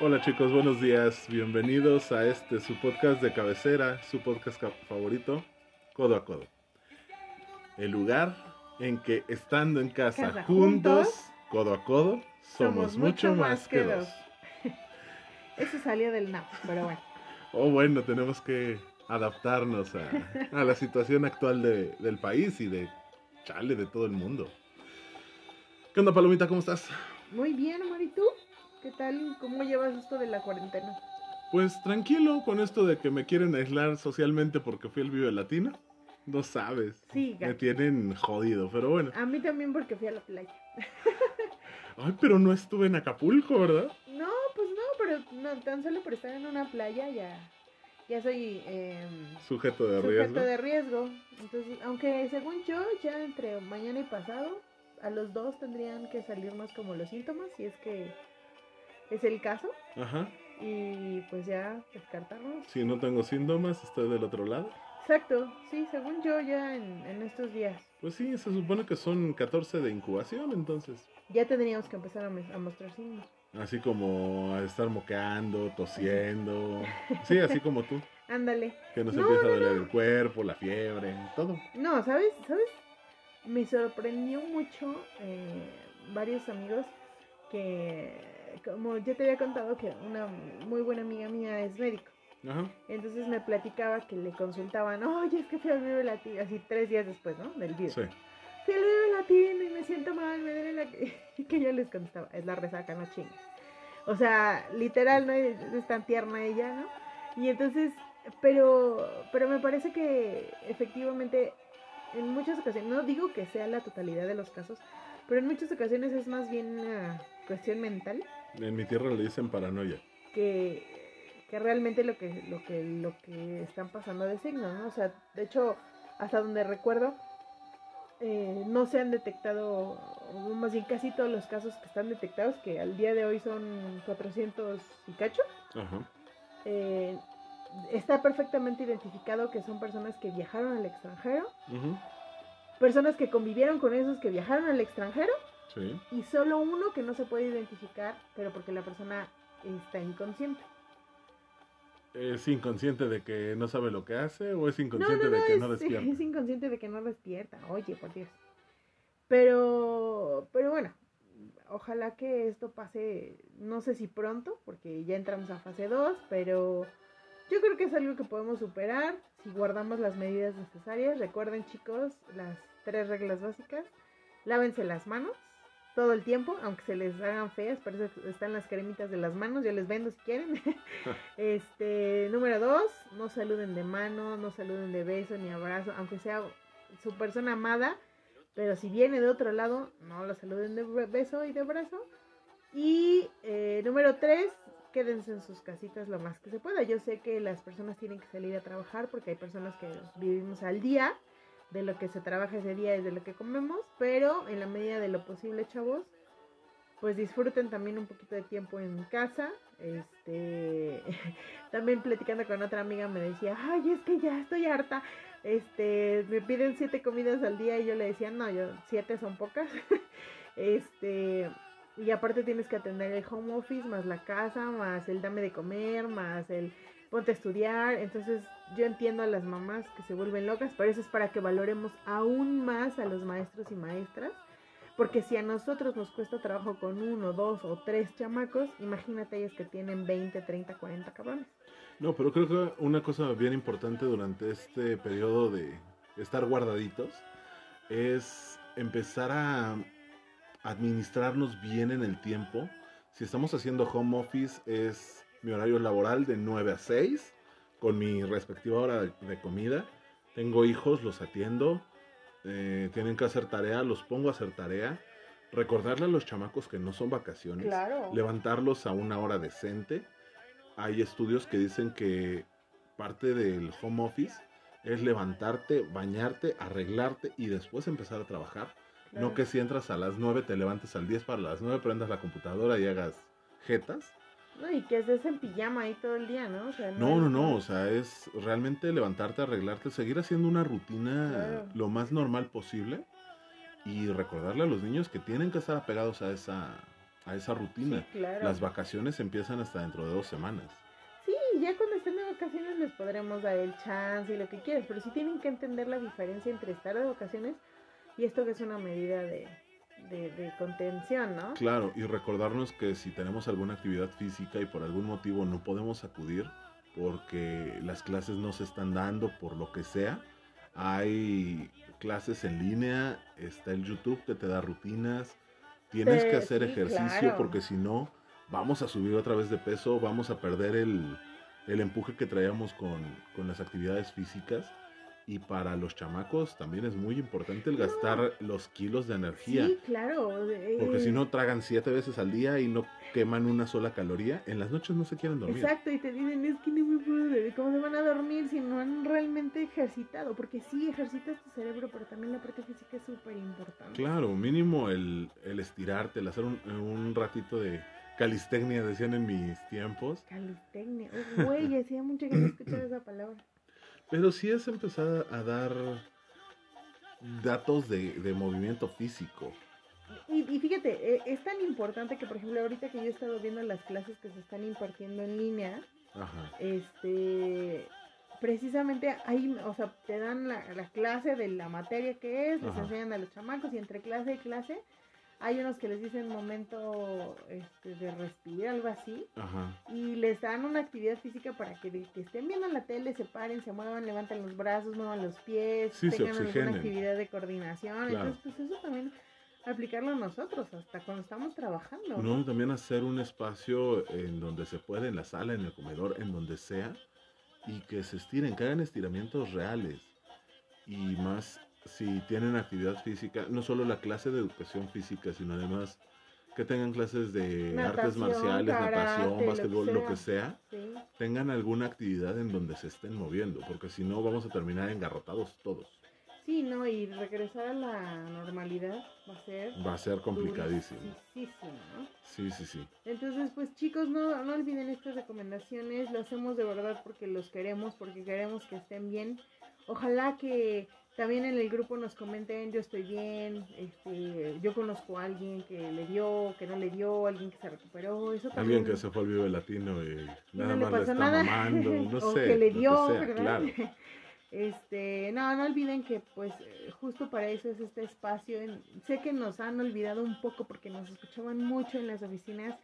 Hola chicos, buenos días. Bienvenidos a este su podcast de cabecera, su podcast ca- favorito, Codo a Codo. El lugar en que estando en casa, Casa juntos, juntos, codo a codo, somos, mucho más que dos. Eso salió del NAP, pero bueno. Oh, bueno, tenemos que adaptarnos a, a la situación actual de- del país y de chale de todo el mundo. ¿Qué onda, Palomita? ¿Cómo estás? Muy bien, tal? ¿Cómo llevas esto de la cuarentena? Pues tranquilo con esto de que me quieren aislar socialmente porque fui al Vive Latino. No sabes. Sí, Me tienen jodido, pero bueno. A mí también porque fui a la playa. Ay, pero no estuve en Acapulco, ¿verdad? No, pues no, pero no, tan solo por estar en una playa ya, ya soy em, Sujeto de sujeto riesgo. de riesgo. Entonces, aunque según yo, ya entre mañana y pasado, a los dos tendrían que salirnos como los síntomas, si es que es el caso. Ajá. Y pues ya descartarnos. Si no tengo síntomas, estoy del otro lado. Exacto, sí, según yo ya en, en estos días. Pues sí, se supone que son 14 de incubación, entonces. Ya tendríamos que empezar a, a mostrar signos. Así como a estar moqueando, tosiendo. Sí, así como tú. Ándale. Que nos No, empieza a no, doler el cuerpo, la fiebre, todo. No, ¿sabes? ¿Sabes? Me sorprendió mucho eh, varios amigos que, como yo te había contado, que una muy buena amiga mía es médico. Ajá. Entonces me platicaba que le consultaban, oye, es que fui al Vive Latino, así tres días después, ¿no? Del Vive. Sí. Fui al Vive Latino y me siento mal, me duele la... Y que yo les contestaba, es la resaca, no chingues. O sea, literal, ¿no? Es, es tan tierna ella, ¿no? Y entonces, pero, pero me parece que efectivamente en muchas ocasiones, no digo que sea la totalidad de los casos, pero en muchas ocasiones es más bien una cuestión mental En mi tierra le dicen paranoia. que, que realmente lo que, lo que, lo que están pasando de signo, ¿no? O sea, de hecho, hasta donde recuerdo, eh, no se han detectado, más bien casi todos los casos que están detectados, que al día de hoy son 400 y cacho, Ajá. eh, está perfectamente identificado que son personas que viajaron al extranjero, Ujú. personas que convivieron con esos que viajaron al extranjero, Sí. y solo uno que no se puede identificar, pero porque la persona está inconsciente. ¿Es inconsciente de que no sabe lo que hace o es No, inconsciente no, no, de que es, no despierta? es inconsciente de que no despierta. Oye, por Dios. Pero, pero bueno, ojalá que esto pase, no sé si pronto, porque ya entramos a fase 2, pero yo creo que es algo que podemos superar si guardamos las medidas necesarias. Recuerden, chicos, las tres reglas básicas. Lávense las manos todo el tiempo, aunque se les hagan feas, por eso están las cremitas de las manos, yo les vendo si quieren. este, número dos, no saluden de mano, no saluden de beso ni abrazo, aunque sea su persona amada, pero si viene de otro lado, no lo saluden de be- beso y de abrazo. Y eh, número tres, quédense en sus casitas lo más que se pueda. Yo sé que las personas tienen que salir a trabajar porque hay personas que vivimos al día de lo que se trabaja ese día y de lo que comemos, pero en la medida de lo posible, chavos, pues disfruten también un poquito de tiempo en casa. Este, también platicando con otra amiga me decía, ay, es que ya estoy harta. Este, me piden siete comidas al día y yo le decía, no, yo siete son pocas. este, y aparte tienes que atender el home office, más la casa, más el dame de comer, más el ponte a estudiar. Entonces yo entiendo a las mamás que se vuelven locas, pero eso es para que valoremos aún más a los maestros y maestras. Porque si a nosotros nos cuesta trabajo con uno, dos o tres chamacos, imagínate ellos que tienen 20, 30, 40 cabrones. No, pero creo que una cosa bien importante durante este periodo de estar guardaditos es empezar a administrarnos bien en el tiempo. Si estamos haciendo home office es mi horario laboral de 9 a 6 con mi respectiva hora de, de comida. Tengo hijos, los atiendo. eh, tienen que hacer tarea, los pongo a hacer tarea. Recordarle a los chamacos que no son vacaciones Claro. levantarlos a una hora decente. Hay estudios que dicen que parte del home office es levantarte, bañarte, arreglarte y después empezar a trabajar. No que si entras a las 9 te levantes al 10 para las 9, prendas la computadora y hagas jetas. No, y que estés en pijama ahí todo el día, ¿no? O sea, No, no, no, o sea, es realmente levantarte, arreglarte, seguir haciendo una rutina Claro. lo más normal posible y recordarle a los niños que tienen que estar apegados a esa a esa rutina. Sí, claro. Las vacaciones empiezan hasta dentro de dos semanas. Sí, ya cuando estén de vacaciones les podremos dar el chance y lo que quieras, pero sí tienen que entender la diferencia entre estar de vacaciones y esto que es una medida de, de, de contención, ¿no? Claro, y recordarnos que si tenemos alguna actividad física y por algún motivo no podemos acudir porque las clases no se están dando por lo que sea, hay clases en línea, está el YouTube que te da rutinas, tienes Sí, que hacer sí, ejercicio claro. porque si no vamos a subir otra vez de peso, vamos a perder el, el empuje que traíamos con, con las actividades físicas. Y para los chamacos también es muy importante el No. gastar los kilos de energía. Sí, claro. Porque eh, si no tragan siete veces al día y no queman una sola caloría, en las noches no se quieren dormir. Exacto, y te dicen, es que no me puedo dormir. ¿Cómo se van a dormir si no han realmente ejercitado? Porque sí, ejercitas tu cerebro, pero también la parte física es súper importante. Claro, mínimo el, el estirarte, el hacer un, un ratito de calistecnia, decían en mis tiempos. Calistecnia. Oh, Güey, hacía mucho que no escuchaba esa palabra. Pero sí es empezar a dar datos de, de movimiento físico. Y, y fíjate, eh, es tan importante que, por ejemplo, ahorita que yo he estado viendo las clases que se están impartiendo en línea, Ajá. este, precisamente ahí, o sea, te dan la, la clase de la materia que es, les Ajá. enseñan a los chamacos y entre clase y clase hay unos que les dicen momento este, de respirar, algo así, Ajá. y les dan una actividad física para que, estén viendo la tele, se paren, se muevan, levanten los brazos, muevan los pies, Sí, tengan alguna actividad de coordinación. Claro. Entonces, pues eso también aplicarlo nosotros, hasta cuando estamos trabajando. No, también hacer un espacio en donde se puede, en la sala, en el comedor, en donde sea, y que se estiren, que hagan estiramientos reales. Y más si tienen actividad física, no solo la clase de educación física, sino además que tengan clases de artes marciales, karate, natación, lo que básquetbol, lo que sea, Sí. tengan alguna actividad en donde se estén moviendo, porque si no vamos a terminar engarrotados todos. Sí, no, y regresar a la normalidad va a ser Va a ser complicadísimo. Sí, sí, sí. Entonces, pues chicos, no, no olviden estas recomendaciones, lo hacemos de verdad porque los queremos, porque queremos que estén bien. Ojalá que también en el grupo nos comenten, yo estoy bien, este, yo conozco a alguien que le dio, que no le dio, alguien que se recuperó, eso también. Alguien que se fue al Vive Latino y nada no le más le pasó está nada, mamando, no o sé. que le lo dio, sea, ¿verdad? Claro. Este, no, no olviden que pues justo para eso es este espacio. En- sé que nos han olvidado un poco porque nos escuchaban mucho en las oficinas.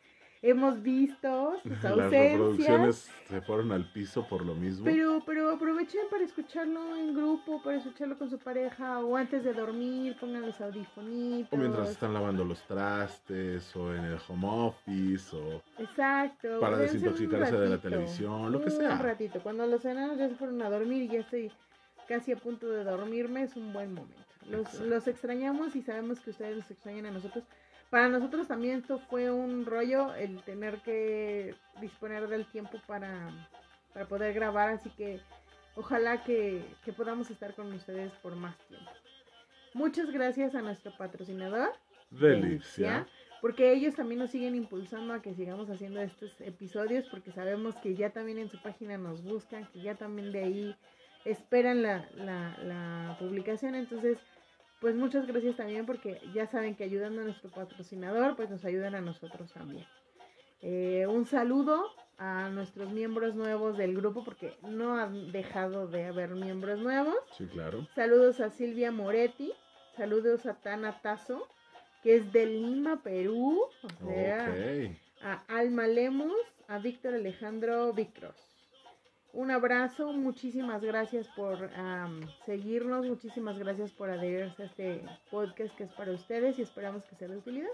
Hemos visto sus Las ausencias, reproducciones se fueron al piso por lo mismo. pero, pero aprovechen para escucharlo en grupo, para escucharlo con su pareja o antes de dormir, pongan los audifonitos. O mientras están lavando los trastes, o en el home office, o Exacto. para un desintoxicarse de la televisión, lo que un sea. ratito. Cuando los enanos ya se fueron a dormir y ya estoy casi a punto de dormirme, es un buen momento. Los, los extrañamos y sabemos que ustedes nos extrañan a nosotros. Para nosotros también esto fue un rollo el tener que disponer del tiempo para, para poder grabar, así que ojalá que, que podamos estar con ustedes por más tiempo. Muchas gracias a nuestro patrocinador, Delicia. porque ellos también nos siguen impulsando a que sigamos haciendo estos episodios, porque sabemos que ya también en su página nos buscan, que ya también de ahí esperan la, la, la publicación. Entonces, pues muchas gracias también, porque ya saben que ayudando a nuestro patrocinador, pues nos ayudan a nosotros también. Eh, un saludo a nuestros miembros nuevos del grupo, porque no han dejado de haber miembros nuevos. Sí, claro. Saludos a Silvia Moretti, saludos a Tana Tazo, que es de Lima, Perú, o sea, Ok. a Alma Lemus, a Víctor Alejandro Vicros. Un abrazo, muchísimas gracias por seguirnos, muchísimas gracias por adherirse a este podcast que es para ustedes y esperamos que sea de utilidad.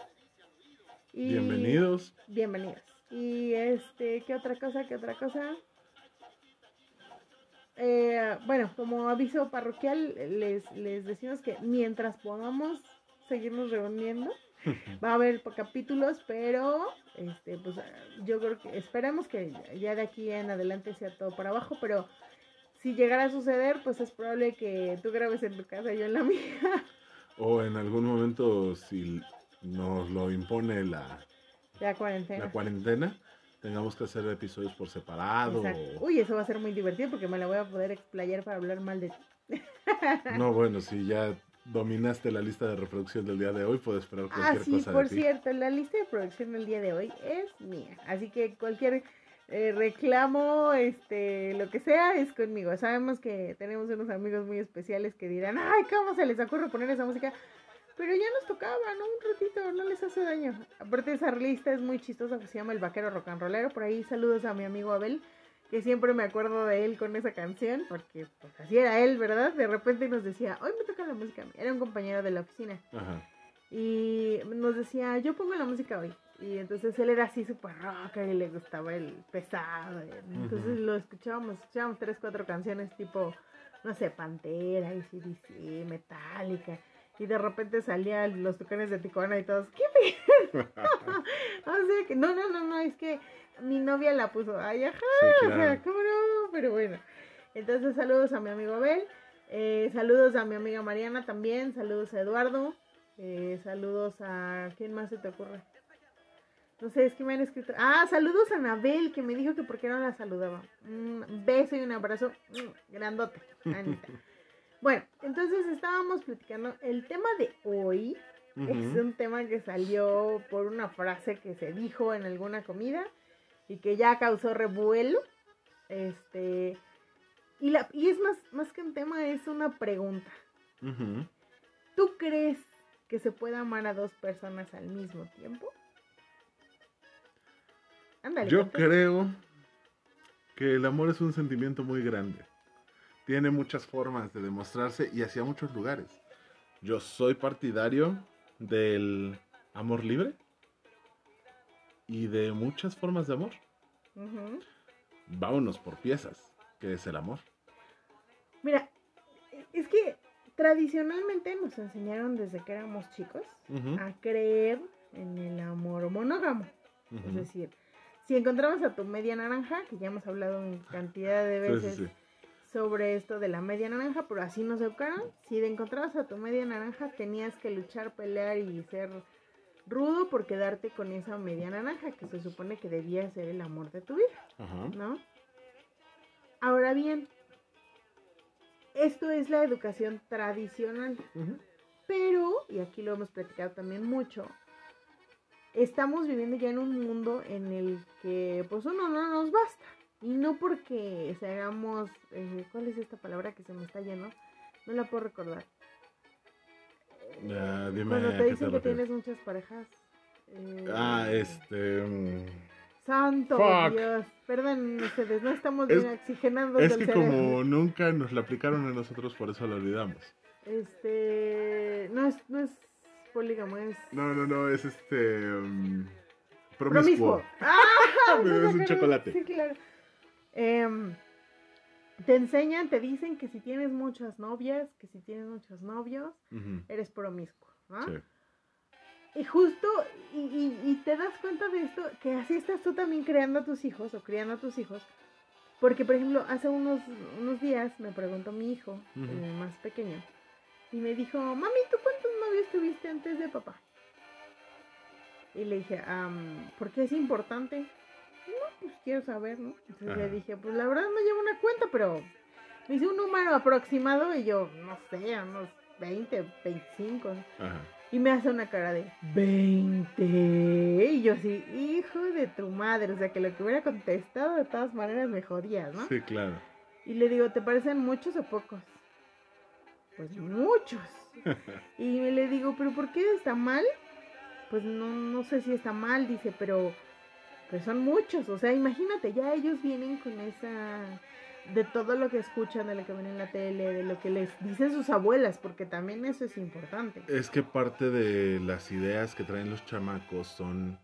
Y- Bienvenidos. Bienvenidos. Y este, ¿qué otra cosa? ¿Qué otra cosa? Eh, bueno, como aviso parroquial, les, les decimos que mientras podamos seguirnos reuniendo, va a haber capítulos, pero este, pues yo creo que esperemos que ya de aquí en adelante sea todo para abajo, pero si llegara a suceder, pues es probable que tú grabes en tu casa y yo en la mía. O en algún momento, si nos lo impone la, La cuarentena. la cuarentena, tengamos que hacer episodios por separado. Uy, eso va a ser muy divertido porque me la voy a poder explayar para hablar mal de ti. No, bueno, si ya dominaste la lista de reproducción del día de hoy, puedo esperar Ah, cualquier sí, cosa por de ti. cierto, la lista de producción del día de hoy es mía. Así que cualquier eh, reclamo, este, lo que sea, es conmigo. Sabemos que tenemos unos amigos muy especiales que dirán, ay, ¿cómo se les ocurre poner esa música? Pero ya nos tocaba, ¿no? Un ratito, no les hace daño. Aparte, esa lista es muy chistosa, que se llama El Vaquero Rock and Rollero. Por ahí saludos a mi amigo Abel, que siempre me acuerdo de él con esa canción, porque pues así era él, ¿verdad? De repente nos decía, hoy me toca la música. a mí". Era un compañero de la oficina. Ajá. Y nos decía, yo pongo la música hoy. Y entonces él era así súper rocker y le gustaba el pesado. Entonces lo escuchábamos, escuchábamos tres, cuatro canciones tipo, no sé, Pantera, ACDC, Metallica. Y de repente salían los tucanes de Tijuana y todos, ¿qué o sea que, no, no, no, no, es que mi novia la puso, ay, ajá, Sí, o sea. ¿cómo no? Pero bueno. Entonces saludos a mi amigo Abel, eh, saludos a mi amiga Mariana también, saludos a Eduardo, eh, saludos a... ¿Quién más se te ocurre? No sé, es que me han escrito... Ah, saludos a Anabel, que me dijo que por qué no la saludaba. Un beso y un abrazo mm, grandote, Anita. bueno, entonces estábamos platicando. El tema de hoy es un tema que salió por una frase que se dijo en alguna comida y que ya causó revuelo. Este... Y, la, y es más, más que un tema, es una pregunta. ¿Tú crees que se puede amar a dos personas al mismo tiempo? Ándale. Yo creo que el amor es un sentimiento muy grande. Tiene muchas formas de demostrarse y hacia muchos lugares. Yo soy partidario del amor libre y de muchas formas de amor. Vámonos por piezas, que es el amor. Mira, es que tradicionalmente nos enseñaron desde que éramos chicos a creer en el amor monógamo. Es decir, si encontrabas a tu media naranja, que ya hemos hablado en cantidad de veces sí, sí. sobre esto de la media naranja, pero así nos educaron. Si encontrabas a tu media naranja, tenías que luchar, pelear y ser rudo por quedarte con esa media naranja, que se supone que debía ser el amor de tu vida, Ajá. ¿no? Ahora bien, esto es la educación tradicional. Pero, y aquí lo hemos platicado también mucho, estamos viviendo ya en un mundo en el que pues uno no nos basta. Y no porque se hagamos, eh, ¿cuál es esta palabra que se me está yendo? No la puedo recordar. Ya, dime Cuando te dicen que tienes muchas parejas. eh, Ah, este... mm, Santo Fuck. Dios. Perdón ustedes, no estamos Es- bien oxigenando Es que cerebro. como nunca nos la aplicaron a nosotros, por eso la olvidamos. Este, no es, no es polígamo, es No, no, no, es este... mm, promiscuo. promiscuo. ¡Ah! Me ¿no das se un chocolate. Sí, claro. Em, te enseñan, te dicen que si tienes muchas novias, que si tienes muchos novios, eres promiscuo, ¿no? sí. Y justo, y, y- y te das cuenta de esto, que así estás tú también creando a tus hijos o criando a tus hijos. Porque, por ejemplo, hace unos, unos días me preguntó mi hijo, el más pequeño, y me dijo, mami, ¿tú cuántos novios tuviste antes de papá? Y le dije, "Am, ¿por qué es importante? Pues quiero saber, ¿no? Entonces Ajá. le dije, pues la verdad no llevo una cuenta, pero me hice un número aproximado y yo, no sé, unos 20, 25. Ajá. Y me hace una cara de 20. Y yo así, hijo de tu madre. O sea, que lo que hubiera contestado de todas maneras me jodías, ¿no? Sí, claro. Y le digo, ¿te parecen muchos o pocos? Pues muchos. y le digo, ¿pero por qué está mal? Pues no, no sé si está mal, dice, pero, pero son muchos. O sea, imagínate, ya ellos vienen con esa... De todo lo que escuchan, de lo que ven en la tele, de lo que les dicen sus abuelas, porque también eso es importante. Es que parte de las ideas que traen los chamacos son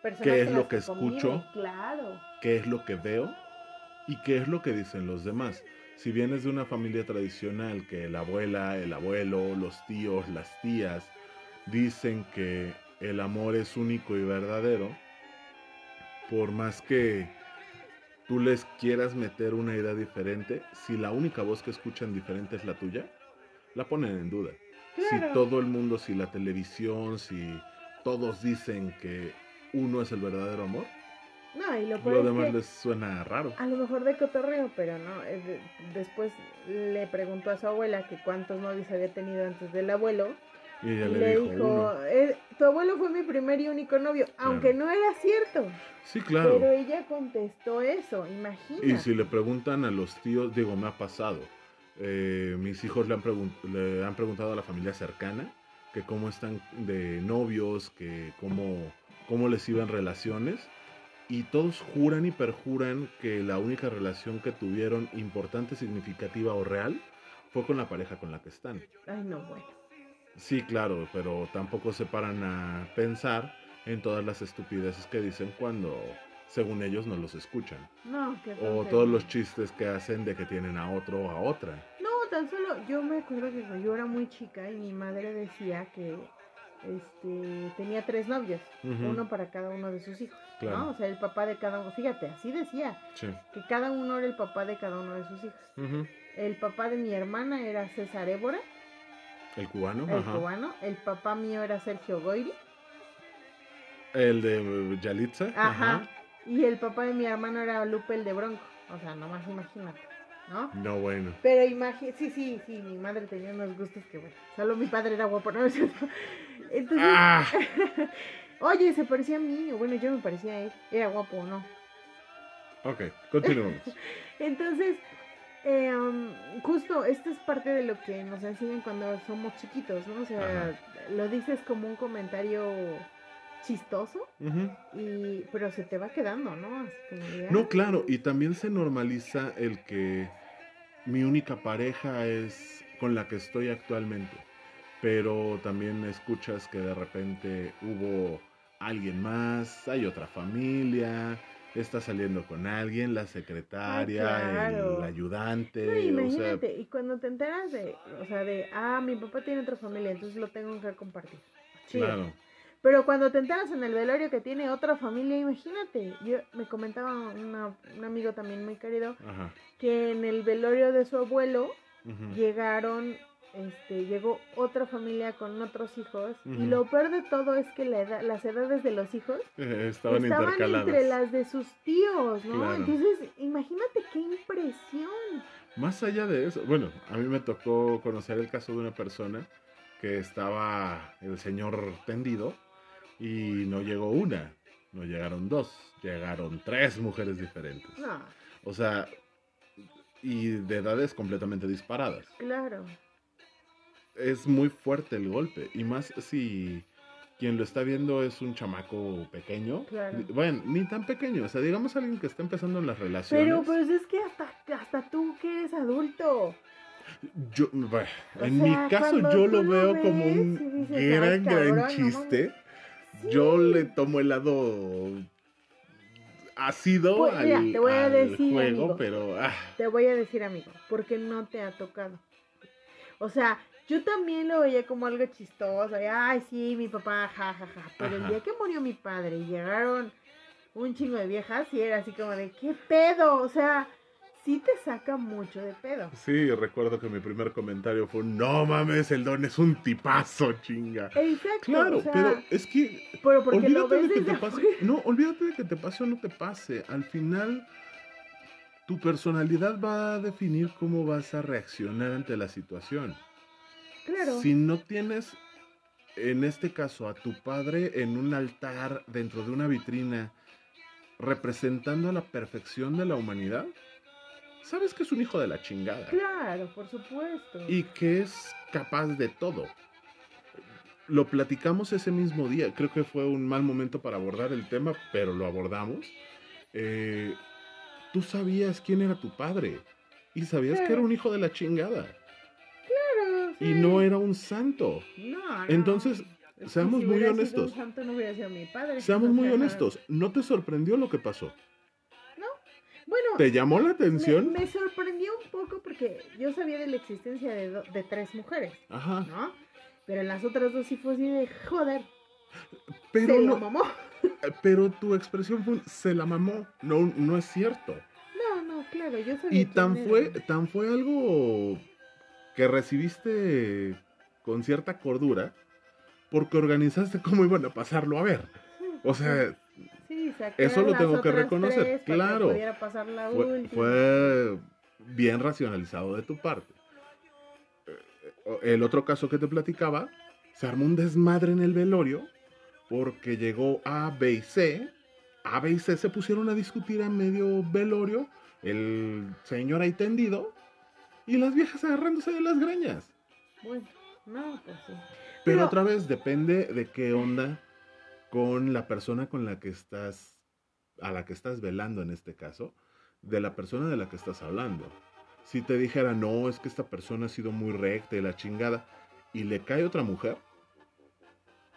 Personas ¿Qué es lo que escucho? conviven, Claro. qué es lo que veo y qué es lo que dicen los demás. Si vienes de una familia tradicional que la abuela, el abuelo, los tíos, las tías dicen que el amor es único y verdadero, por más que tú les quieras meter una idea diferente, si la única voz que escuchan diferente es la tuya, la ponen en duda. Si todo el mundo, si la televisión, si todos dicen que uno es el verdadero amor, No, y lo Lo demás les suena raro. a lo mejor de cotorreo, pero no. de- después le preguntó a su abuela que cuántos novios había tenido antes del abuelo. Y ella le, dijo. "Eh, tu abuelo fue mi primer y único novio, aunque no era cierto. Sí, claro. Pero ella contestó eso, imagínate. Y si le preguntan a los tíos, digo, me ha pasado. Eh, mis hijos le han, le han preguntado a la familia cercana que cómo están de novios, que cómo, cómo les iban relaciones. Y todos juran y perjuran que la única relación que tuvieron importante, significativa o real fue con la pareja con la que están. Ay, no, bueno. Sí, claro, pero tampoco se paran a pensar en todas las estupideces que dicen cuando, según ellos, no los escuchan. No, qué O todos los chistes que hacen de que tienen a otro o a otra. No, tan solo yo me acuerdo que yo era muy chica y mi madre decía que este tenía tres novios, Ujú, uno para cada uno de sus hijos, Claro. ¿no? O sea, el papá de cada uno, fíjate, así decía, Sí. que cada uno era el papá de cada uno de sus hijos. El papá de mi hermana era César Évora, El cubano. el ajá. cubano, el papá mío era Sergio Goyri, El de Yalitza. ajá, y el papá de mi hermano era Lupe el de Bronco, o sea, nomás imagínate, ¿no? No, bueno. Pero imagínate, sí, sí, sí, mi madre tenía unos gustos que bueno, solo mi padre era guapo, ¿no? Entonces, ¡Ah! oye, se parecía a mí, bueno, yo me parecía a él, era guapo o no. Ok, continuamos. Entonces, eh, um, justo, esto es parte de lo que nos enseñan cuando somos chiquitos, ¿no? O sea, lo dices como un comentario chistoso, y pero se te va quedando, ¿no? Así como de, No, claro, y también se normaliza el que mi única pareja es con la que estoy actualmente. Pero también escuchas que de repente hubo alguien más, hay otra familia, está saliendo con alguien, la secretaria, claro. el ayudante, No, o sea, imagínate, y cuando te enteras de, o sea, de, ah, mi papá tiene otra familia, entonces lo tengo que compartir. Claro. Pero cuando te enteras en el velorio que tiene otra familia, imagínate. Yo me comentaba una- un amigo también muy querido Ajá. que en el velorio de su abuelo llegaron, este, llegó otra familia con otros hijos y lo peor de todo es que la edad- las edades de los hijos Eh, Estaban, estaban intercaladas. entre las de sus tíos, ¿no? Claro. Entonces, imagínate qué impresión. Más allá de eso, bueno, a mí me tocó conocer el caso de una persona que estaba el señor tendido y no llegó una, no llegaron dos, llegaron tres mujeres diferentes. No, O sea, y de edades completamente disparadas. claro. Es muy fuerte el golpe, y más si quien lo está viendo es un chamaco pequeño. Claro. Bueno, ni tan pequeño, o sea, digamos alguien que está empezando en las relaciones. Pero pues es que hasta, hasta tú que eres adulto. Yo, bueno, en sea, mi caso yo lo veo ves como un dices, "Ay, gran, cabrón, gran no chiste. Sí. Yo le tomo el lado ácido Pues, al, mira, te voy a al decir, juego, amigo. pero ah, Te voy a decir, amigo, porque no te ha tocado. O sea, yo también lo veía como algo chistoso. y, Ay, sí, mi papá, jajaja. Pero el día que murió mi padre y llegaron un chingo de viejas, y era así como de, ¿qué pedo? O sea, sí te saca mucho de pedo. sí, recuerdo que mi primer comentario fue, no mames, el don es un tipazo, chinga. Exacto. Claro, o sea, pero es que pero porque lo olvídate ves de que te pase, no, olvídate de que te pase o no te pase. Al final, tu personalidad va a definir cómo vas a reaccionar ante la situación. Claro. Si no tienes, en este caso, a tu padre en un altar dentro de una vitrina representando a la perfección de la humanidad, sabes que es un hijo de la chingada Claro, por supuesto. y que es capaz de todo. Lo platicamos ese mismo día, creo que fue un mal momento para abordar el tema, pero lo abordamos. Eh, tú sabías quién era tu padre y sabías que era un hijo de la chingada y no era un santo. No, no. Entonces, seamos si muy hubiera sido honestos. un santo, no hubiera sido mi padre. Seamos muy sea, honestos, ¿no te sorprendió lo que pasó? Bueno, ¿Te llamó la atención? me sorprendió un poco porque yo sabía de la existencia de, do- de tres mujeres, Ajá, ¿no? Pero en las otras dos sí fue así de, joder, pero se no, lo mamó. pero tu expresión fue se la mamó, no, no es cierto. No, no, claro, yo sabía Y tan era. fue, tan fue algo que recibiste con cierta cordura porque organizaste cómo iban a pasarlo a ver. O sea, Sí, Eso lo tengo que reconocer, que claro. pudiera pasar la Fue, fue bien racionalizado de tu parte. Eh, El otro caso que te platicaba, se armó un desmadre en el velorio porque llegó A, B y C. A, B y C se pusieron a discutir a medio velorio, el señor ahí tendido y las viejas agarrándose de las greñas. Bueno, no, pues sí. Pero, Pero- otra vez depende de qué onda con la persona con la que estás, a la que estás velando en este caso, de la persona de la que estás hablando. Si te dijera, no, es que esta persona ha sido muy recta y la chingada, y le cae otra mujer,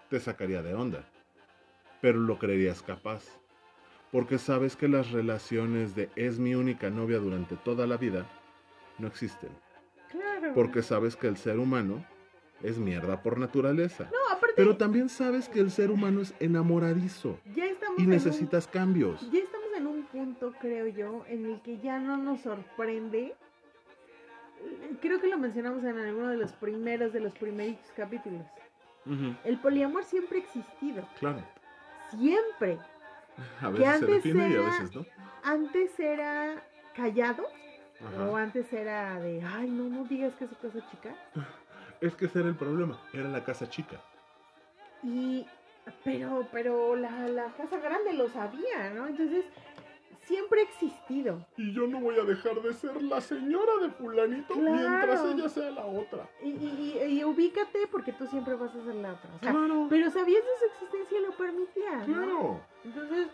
te sacaría de onda. Pero lo creerías capaz. Porque sabes que las relaciones de es mi única novia durante toda la vida no existen. Claro. Porque sabes que el ser humano es mierda por naturaleza. No, aparte, Pero también sabes que el ser humano es enamoradizo ya estamos y necesitas cambios. ya estamos en un punto, creo yo, en el que ya no nos sorprende. Creo que lo mencionamos en alguno de los primeros, de los primeritos capítulos. El poliamor siempre ha existido. Claro. Siempre. A Que veces se antes define y a era- veces no. Antes era callado o antes era de, ay, no, no digas que es su casa chica. Es que ese era el problema. Era la casa chica. Y, pero, pero la, la casa grande lo sabía, ¿no? Entonces, siempre ha existido. Y yo no voy a dejar de ser la señora de fulanito mientras ella sea la otra. Y, y, y- y ubícate porque tú siempre vas a ser la otra. O sea, Claro. pero sabías de su existencia y lo permitía, ¿no? Claro. Entonces,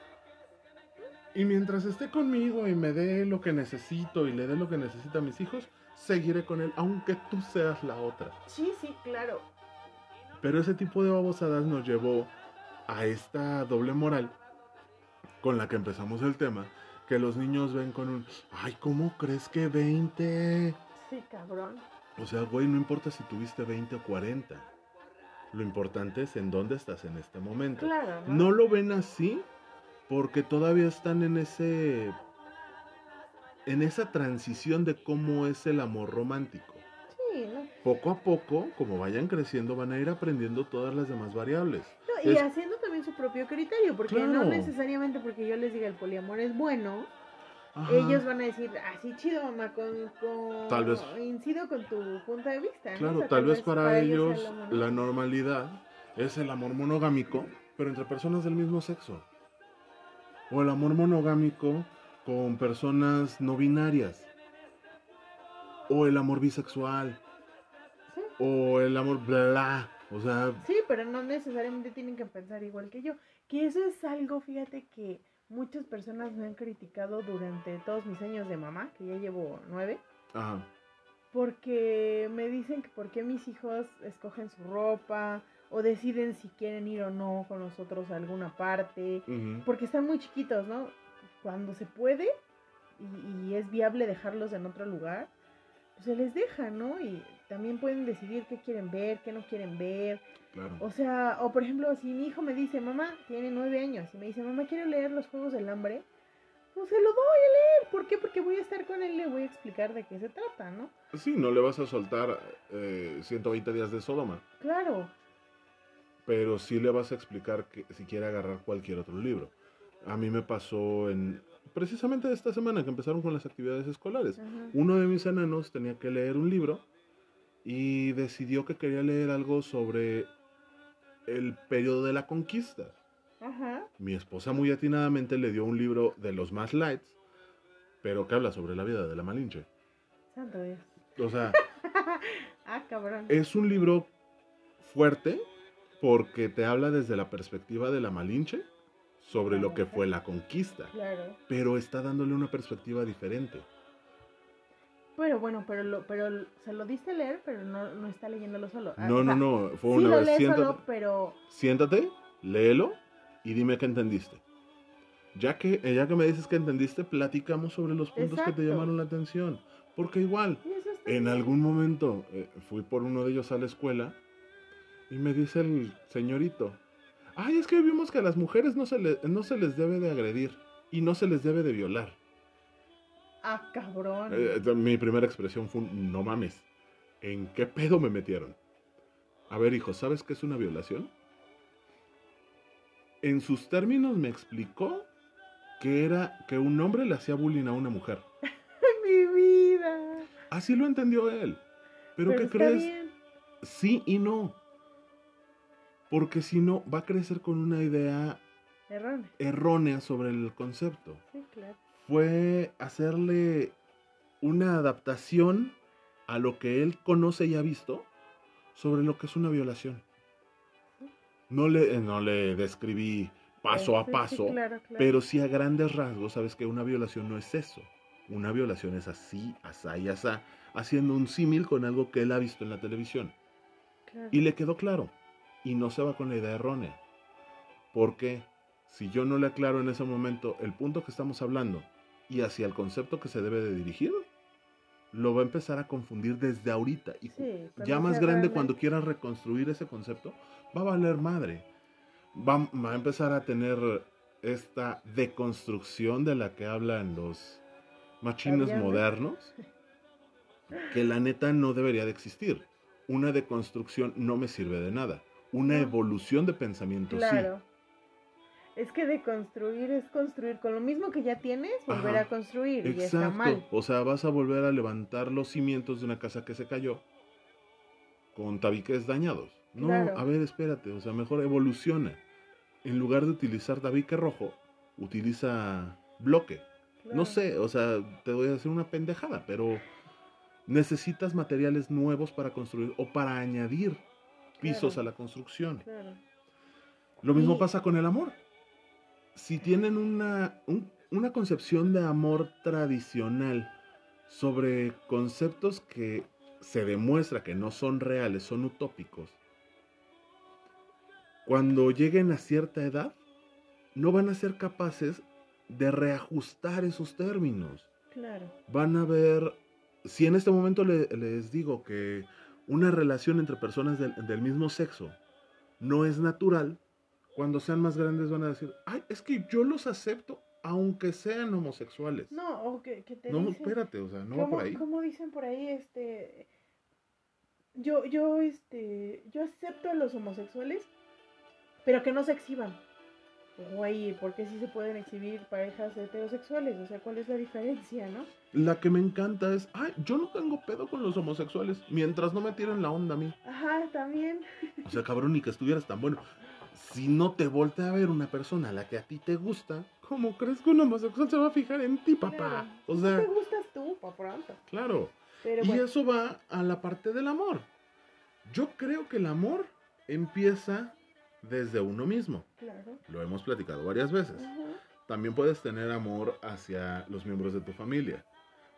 Y mientras esté conmigo y me dé lo que necesito y le dé lo que necesita a mis hijos, seguiré con él, aunque tú seas la otra. sí, sí, claro. Pero ese tipo de babosadas nos llevó a esta doble moral con la que empezamos el tema, que los niños ven con un, ay, ¿cómo crees que 20? Sí, cabrón. O sea, güey, no importa si tuviste 20 o 40. Lo importante es en dónde estás en este momento. Claro, ¿no? No lo ven así porque todavía están en ese en esa transición de cómo es el amor romántico. Sí, ¿no? Poco a poco, como vayan creciendo, van a ir aprendiendo todas las demás variables. No, y Es- haciendo también su propio criterio, porque no necesariamente porque yo les diga el poliamor es bueno, Ajá. ellos van a decir, así chido, mamá, con, con... Tal vez- Incido con tu punto de vista, ¿no? Claro, O sea, tal vez para ellos la normalidad es el amor monogámico, pero entre personas del mismo sexo. O el amor monogámico con personas no binarias. O el amor bisexual. Sí. O el amor bla bla. O sea, Sí, pero no necesariamente tienen que pensar igual que yo. Que eso es algo, fíjate, que muchas personas me han criticado durante todos mis años de mamá, que ya llevo nueve, ajá. porque me dicen que por qué mis hijos escogen su ropa o deciden si quieren ir o no con nosotros a alguna parte, porque están muy chiquitos, ¿no? Cuando se puede y, y es viable dejarlos en otro lugar, pues se les deja, ¿no? Y también pueden decidir qué quieren ver, qué no quieren ver. Claro. O sea, o por ejemplo, si mi hijo me dice, mamá, tiene nueve años, y me dice, mamá, quiero leer los Juegos del Hambre, pues se lo doy a leer. ¿Por qué? Porque voy a estar con él y le voy a explicar de qué se trata, ¿no? Sí, no le vas a soltar eh, 120 días de Sodoma, Claro, pero sí le vas a explicar que si quiere agarrar cualquier otro libro. A mí me pasó en precisamente esta semana que empezaron con las actividades escolares. Uno de mis enanos tenía que leer un libro y decidió que quería leer algo sobre el periodo de la conquista. Mi esposa muy atinadamente le dio un libro de los más lights, pero que habla sobre la vida de la Malinche. santo Dios. O sea, Ah, cabrón. es un libro fuerte porque te habla desde la perspectiva de la Malinche sobre lo que fue la conquista, Claro. pero está dándole una perspectiva diferente. Pero bueno, pero lo, pero se lo diste a leer, pero no, no está leyéndolo solo. Ah, No, o no, sea, no, fue Sí una lo vez. lee Siéntate, solo, pero siéntate, léelo y dime qué entendiste. Ya que, eh, ya que me dices que entendiste, platicamos sobre los puntos que te Exacto. llamaron la atención. Porque igual, en bien. algún momento eh, fui por uno de ellos a la escuela y me dice el señorito, ay, es que vimos que a las mujeres no se, le- no se les debe de agredir y no se les debe de violar. Ah, cabrón. Eh, eh, mi primera expresión fue, no mames, ¿en qué pedo me metieron? A ver, hijo, ¿sabes qué es una violación? en sus términos me explicó que era que un hombre le hacía bullying a una mujer. Mi vida. Así lo entendió él. Pero, Pero ¿qué crees? bien. Sí y no. Porque si no, va a crecer con una idea Erróneo. errónea sobre el concepto. Sí, claro. Fue hacerle una adaptación a lo que él conoce y ha visto sobre lo que es una violación. No le, eh, no le describí paso a Sí, sí, paso, claro, claro. pero sí a grandes rasgos, sabes que una violación no es eso. Una violación es así, asá y asá, haciendo un símil con algo que él ha visto en la televisión. Claro. Y le quedó claro. Y no se va con la idea errónea. Porque si yo no le aclaro en ese momento el punto que estamos hablando y hacia el concepto que se debe de dirigir, lo va a empezar a confundir desde ahorita. Y Sí, ya más grande, realmente- cuando quiera reconstruir ese concepto, va a valer madre. Va, va a empezar a tener esta deconstrucción de la que hablan los machines modernos, que la neta no debería de existir. Una deconstrucción no me sirve de nada. Una evolución de pensamiento Claro. Es que de construir es construir con lo mismo que ya tienes, volver Ajá. a construir. sí. Y está mal. Exacto. O sea, vas a volver a levantar los cimientos de una casa que se cayó con tabiques dañados. No, Claro. a ver, espérate. O sea, mejor evoluciona. En lugar de utilizar tabique rojo, utiliza bloque. Claro. No sé, o sea, te voy a decir una pendejada, pero necesitas materiales nuevos para construir o para añadir pisos Claro. a la construcción. Claro. Lo mismo Y- pasa con el amor. Si tienen una, un- una concepción de amor tradicional sobre conceptos que se demuestra que no son reales, son utópicos, cuando lleguen a cierta edad, no van a ser capaces de reajustar esos términos Claro. van a ver, si en este momento le- les digo que una relación entre personas del, del mismo sexo no es natural, cuando sean más grandes van a decir, ay, es que yo los acepto aunque sean homosexuales. No, No, o que, que te dicen... espérate, o sea, no va ¿Cómo, por ahí. cómo dicen por ahí, este... Yo, yo, este... Yo acepto a los homosexuales, pero que no se exhiban. Güey, ¿por qué sí se pueden exhibir parejas heterosexuales? O sea, ¿cuál es la diferencia, no? La que me encanta es, ay, yo no tengo pedo con los homosexuales mientras no me tiren la onda a mí. Ajá, también. O sea, cabrón, ni que estuvieras tan bueno. Si no te voltea a ver una persona a la que a ti te gusta, ¿cómo crees que un homosexual se va a fijar en ti, papá? Claro. O No sea, te gustas tú, pa' pronto. claro. Pero Y bueno, eso va a la parte del amor. Yo creo que el amor empieza desde uno mismo. claro. Lo hemos platicado varias veces. También puedes tener amor hacia los miembros de tu familia.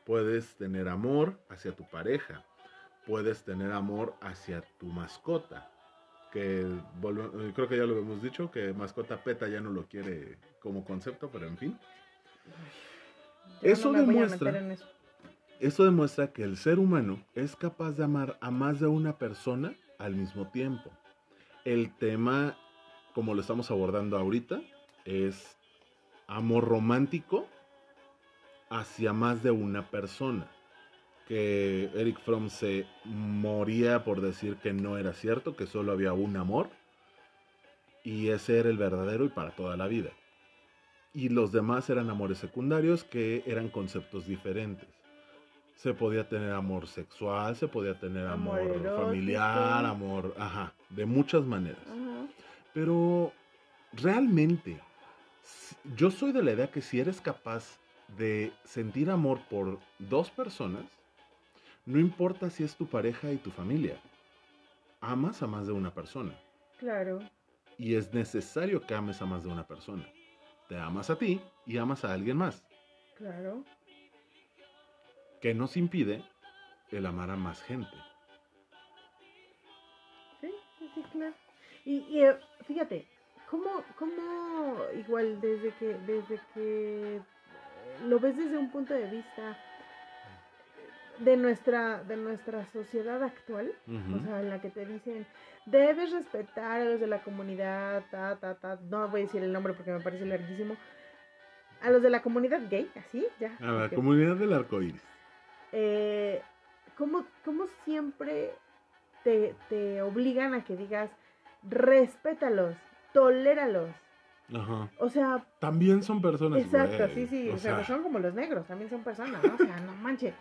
Puedes tener amor hacia tu pareja. Puedes tener amor hacia tu mascota. Que eh, creo que ya lo hemos dicho, que mascota peta ya no lo quiere como concepto, pero en fin. Yo Eso no demuestra-. Eso demuestra que el ser humano es capaz de amar a más de una persona al mismo tiempo. El tema, como lo estamos abordando ahorita, es amor romántico hacia más de una persona. Que Eric Fromm se moría por decir que no era cierto, que solo había un amor. Y ese era el verdadero y para toda la vida. Y los demás eran amores secundarios que eran conceptos diferentes se podía tener amor sexual, se podía tener amor, Amor familiar, amor, ajá, de muchas maneras. Pero realmente, yo soy de la idea que si eres capaz de sentir amor por dos personas, no importa si es tu pareja y tu familia, amas a más de una persona. Claro. Y es necesario que ames a más de una persona. Te amas a ti y amas a alguien más. Claro. Que nos impide el amar a más gente. Claro. Y, y, eh, fíjate, ¿cómo, ¿cómo igual desde que, desde que eh, lo ves desde un punto de vista de nuestra, de nuestra sociedad actual? O sea, en la que te dicen, debes respetar a los de la comunidad, ta, ta, ta. No voy a decir el nombre porque me parece larguísimo. A los de la comunidad gay, así, ya. A la porque- comunidad del arco iris. eh, ¿cómo, cómo siempre te, te obligan a que digas, respétalos, toléralos? Ajá. O sea, También son personas. exacto, güey. sí, sí, O o sea, sea, son como los negros, también son personas, ¿no? O sea, no manches.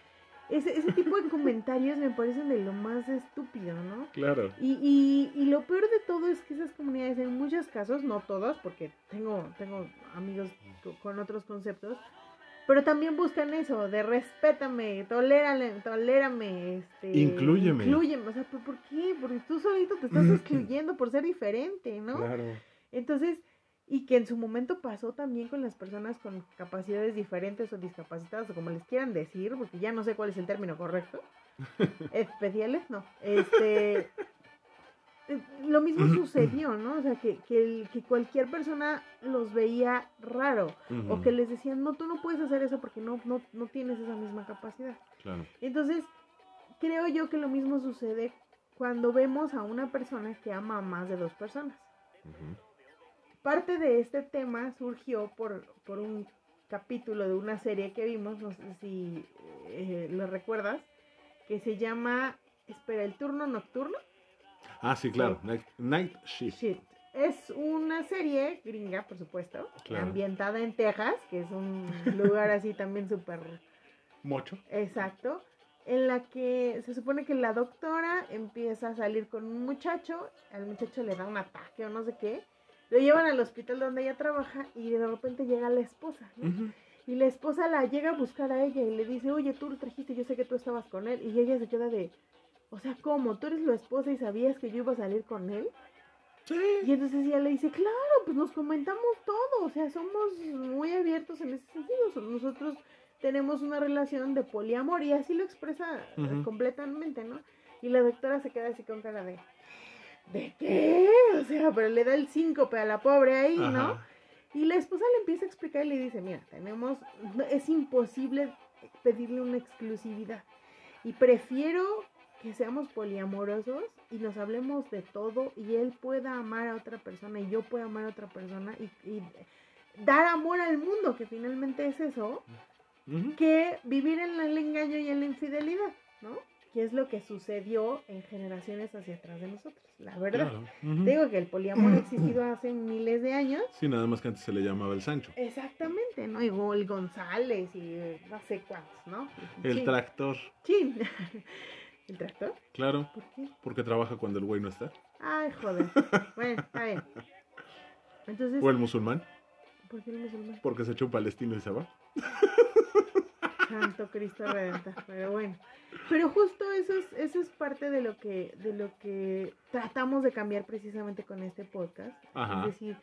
Ese, ese tipo de comentarios me parecen de lo más estúpido, ¿no? Claro. Y, y, y lo peor de todo es que esas comunidades, en muchos casos, no todos, porque tengo, tengo amigos co- con otros conceptos, pero también buscan eso, de respétame, tolérale, tolérame, este, Inclúyeme. inclúyeme. O sea, ¿por, por qué? Porque tú solito te estás excluyendo por ser diferente, ¿no? Claro. Entonces, y que en su momento pasó también con las personas con capacidades diferentes o discapacitadas, o como les quieran decir, porque ya no sé cuál es el término correcto. Especiales, no. Este. Eh, Lo mismo sucedió, ¿no? O sea, que, que, el- que cualquier persona los veía raro. O que les decían, no, tú no puedes hacer eso porque no, no, no tienes esa misma capacidad. Claro. Entonces, creo yo que lo mismo sucede cuando vemos a una persona que ama a más de dos personas. Parte de este tema surgió por, por un capítulo de una serie que vimos, no sé si eh, lo recuerdas, que se llama, espera, el turno nocturno. Ah, sí, claro. Night, Night Shift. Shit. Es una serie gringa, por supuesto, Claro. ambientada en Texas, que es un lugar así también súper Mocho. Exacto. En la que se supone que la doctora empieza a salir con un muchacho, al muchacho le da un ataque o no sé qué, lo llevan al hospital donde ella trabaja y de repente llega la esposa, ¿no? Y la esposa la llega a buscar a ella y le dice, oye, tú lo trajiste, yo sé que tú estabas con él. Y ella se queda de, o sea, ¿cómo? ¿Tú eres la esposa y sabías que yo iba a salir con él? Sí. Y entonces ella le dice, claro, pues nos comentamos todo, o sea, somos muy abiertos en ese sentido, so- nosotros tenemos una relación de poliamor y así lo expresa completamente, ¿no? Y la doctora se queda así con cara de, ¿de qué? O sea, pero le da el síncope a la pobre ahí, ¿no? Y la esposa le empieza a explicar y le dice, mira, tenemos, es imposible pedirle una exclusividad. Y prefiero que seamos poliamorosos y nos hablemos de todo y él pueda amar a otra persona y yo pueda amar a otra persona y, y dar amor al mundo, que finalmente es eso, que vivir en el engaño y en la infidelidad, ¿no? Que es lo que sucedió en generaciones hacia atrás de nosotros, la verdad. Claro. Ujú. Te Digo que el poliamor ha existido hace miles de años Sí, nada más que antes se le llamaba el Sancho. Exactamente, ¿no? Y el González y no sé cuántos, ¿no? El Chin, tractor. chin. ¿El tractor? Claro. ¿Por qué? Porque trabaja cuando el güey no está. Ay, joder. Bueno, está bien. Entonces, O el musulmán. ¿por qué el musulmán? Porque se echó un palestino y se va. Santo Cristo Redentor. Pero bueno. Pero justo eso es, eso es parte de lo que, de lo que tratamos de cambiar precisamente con este podcast. Ajá. Es decir,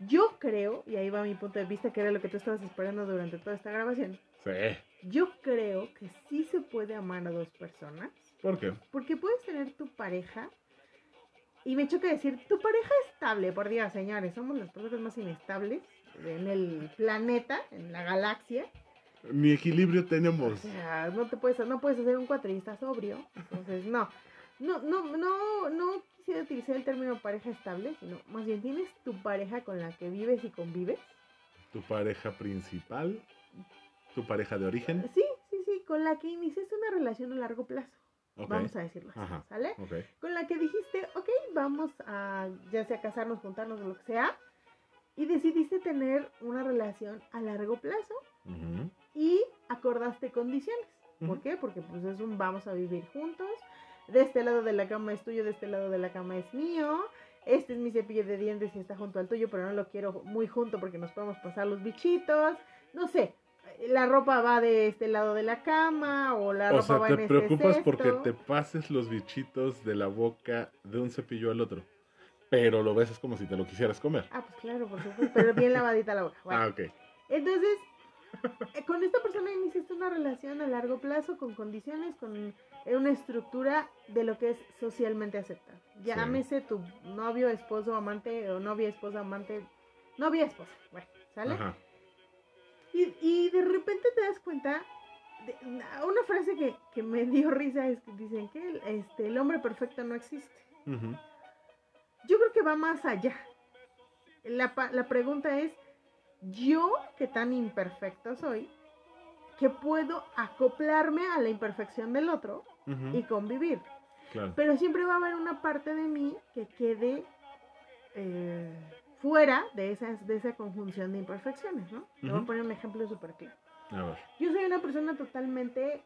yo creo, y ahí va mi punto de vista, que era lo que tú estabas esperando durante toda esta grabación. Sí. Yo creo que sí se puede amar a dos personas. ¿Por qué? Porque puedes tener tu pareja. Y me choca decir, tu pareja estable, por Dios, señores. Somos las personas más inestables en el planeta, en la galaxia. Ni equilibrio O tenemos. sea, no te puedes, no puedes hacer un cuatrista sobrio. Entonces, no. No, no, no, no quisiera utilizar el término pareja estable, sino más bien tienes tu pareja con la que vives y convives. Tu pareja principal. Tu pareja de origen. Sí, sí, sí, con la que iniciaste una relación a largo plazo. Ok. Vamos a decirlo así, Ajá. ¿sale? Ok. con la que dijiste, ok, vamos a ya sea casarnos, juntarnos o lo que sea, y decidiste tener una relación a largo plazo y acordaste condiciones. ¿Por qué? Porque pues es un vamos a vivir juntos, de este lado de la cama es tuyo, de este lado de la cama es mío, este es mi cepillo de dientes y está junto al tuyo, pero no lo quiero muy junto porque nos podemos pasar los bichitos, no sé. La ropa va de este lado de la cama o la O ropa sea, va te en este preocupas porque te pases los bichitos de la boca de un cepillo al otro. Pero lo ves como si te lo quisieras comer. Ah, pues claro, por supuesto, pero bien lavadita la boca. Bueno, Ah, ok. Entonces, eh, con esta persona iniciaste una relación a largo plazo, con condiciones, con una estructura de lo que es socialmente aceptado. Llámese tu novio, esposo, amante, o novia, esposa, amante, novia, esposa. Bueno, ¿sale? Ajá. Y, y de repente te das cuenta, de, una frase que, que me dio risa es que dicen que el, este, el hombre perfecto no existe. Yo creo que va más allá. La, la pregunta es, yo que tan imperfecto soy, que puedo acoplarme a la imperfección del otro y convivir. Claro. Pero siempre va a haber una parte de mí que quede eh, fuera de, esas, de esa conjunción de imperfecciones, ¿no? Te voy a poner un ejemplo súper claro. A ver. Yo soy una persona totalmente eh,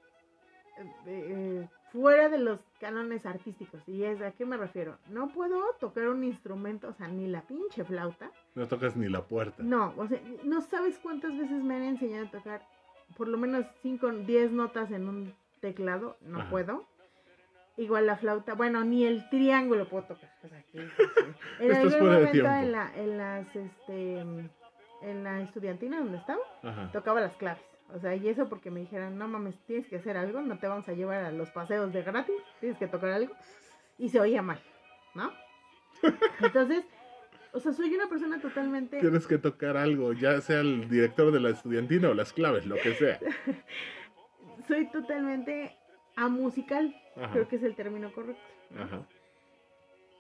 eh, fuera de los cánones artísticos. ¿Y es a qué me refiero? No puedo tocar un instrumento, o sea, ni la pinche flauta. No tocas ni la puerta. No, o sea, no sabes cuántas veces me han enseñado a tocar por lo menos 5, 10 notas en un teclado. No Ajá. puedo. Igual la flauta, bueno, ni el triángulo puedo tocar. O sea, que- que- en Esto es algún momento tiempo. en la, en las, este, en la estudiantina donde estaba, Ajá. tocaba las claves. O sea, y eso porque me dijeron, no mames, tienes que hacer algo, no te vamos a llevar a los paseos de gratis, tienes que tocar algo. Y se oía mal, ¿no? Entonces, o sea, soy una persona totalmente... Tienes que tocar algo, ya sea el director de la estudiantina o las claves, lo que sea. Soy totalmente amusical, Ajá. creo que es el término correcto. ¿no? Ajá.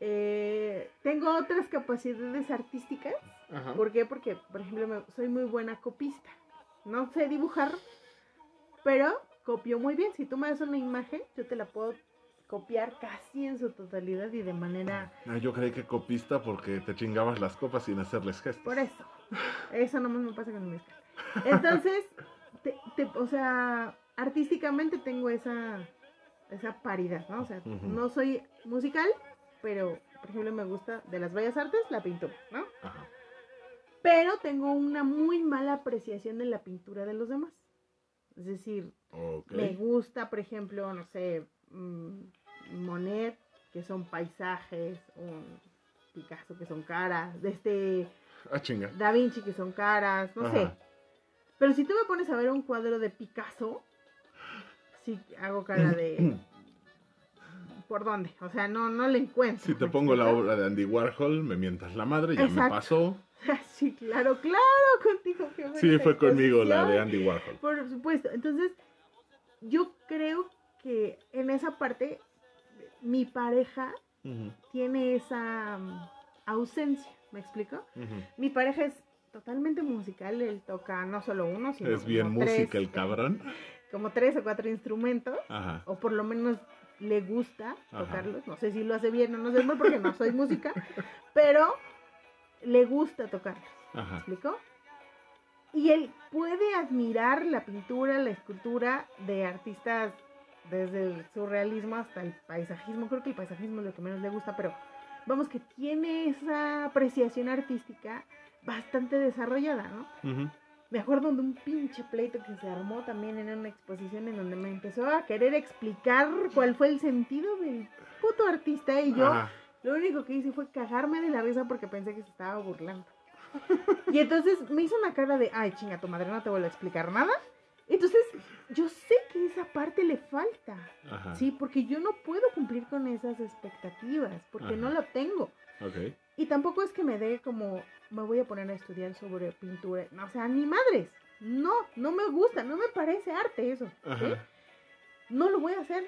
Eh, tengo otras capacidades artísticas. Ajá. ¿Por qué? Porque, por ejemplo, me- soy muy buena copista. No sé dibujar, pero copio muy bien. Si tú me das una imagen, yo te la puedo copiar casi en su totalidad y de manera... Ah, yo creí que copista porque te chingabas las copas sin hacerles gestos. Por eso. Eso nomás me pasa con mezcal. Entonces, te- te- o sea, artísticamente tengo esa, esa paridad, ¿no? O sea, no soy musical, pero, por ejemplo, me gusta de las bellas artes la pintura, ¿no? Ajá. Pero tengo una muy mala apreciación de la pintura de los demás. Es decir, me gusta, por ejemplo, no sé, mm, Monet, que son paisajes, un Picasso, que son caras, de este Ah, chinga. Da Vinci, que son caras, no sé. Pero si tú me pones a ver un cuadro de Picasso, sí hago cara de... ¿Por dónde? O sea, no, no le encuentro. Si te ¿me pongo la obra de Andy Warhol, me mientas la madre, ya me Exacto. pasó. Sí, claro, claro, contigo. buena Sí, fue conmigo la de. Andy Warhol. Por supuesto. Entonces, yo creo que en esa parte, mi pareja Ujú, tiene esa mm, ausencia. ¿Me explico? ujú. Mi pareja es totalmente musical. Él toca no solo uno, sino Es bien música el cabrón. como tres o cuatro instrumentos. Ajá. O por lo menos le gusta Ajá. tocarlos. No sé si lo hace bien o no sé mal porque no soy música. Pero le gusta tocarlos. ¿Me Ajá. explico? Y él puede admirar la pintura, la escultura de artistas desde el surrealismo hasta el paisajismo. Creo que el paisajismo es lo que menos le gusta, pero vamos que tiene esa apreciación artística bastante desarrollada, ¿no? Ujú. Me acuerdo de un pinche pleito que se armó también en una exposición en donde me empezó a querer explicar cuál fue el sentido del puto artista y yo Ajá. lo único que hice fue cagarme de la risa porque pensé que se estaba burlando. Y entonces me hizo una cara de, ay, chinga, tu madre no te vuelvo a explicar nada. Entonces, yo sé que esa parte le falta, Ajá. ¿sí? Porque yo no puedo cumplir con esas expectativas, porque Ajá. no lo tengo. Ok. Y tampoco es que me dé como, me voy a poner a estudiar sobre pintura. O sea, ni madres. No, no me gusta, no me parece arte eso. ¿sí? No lo voy a hacer,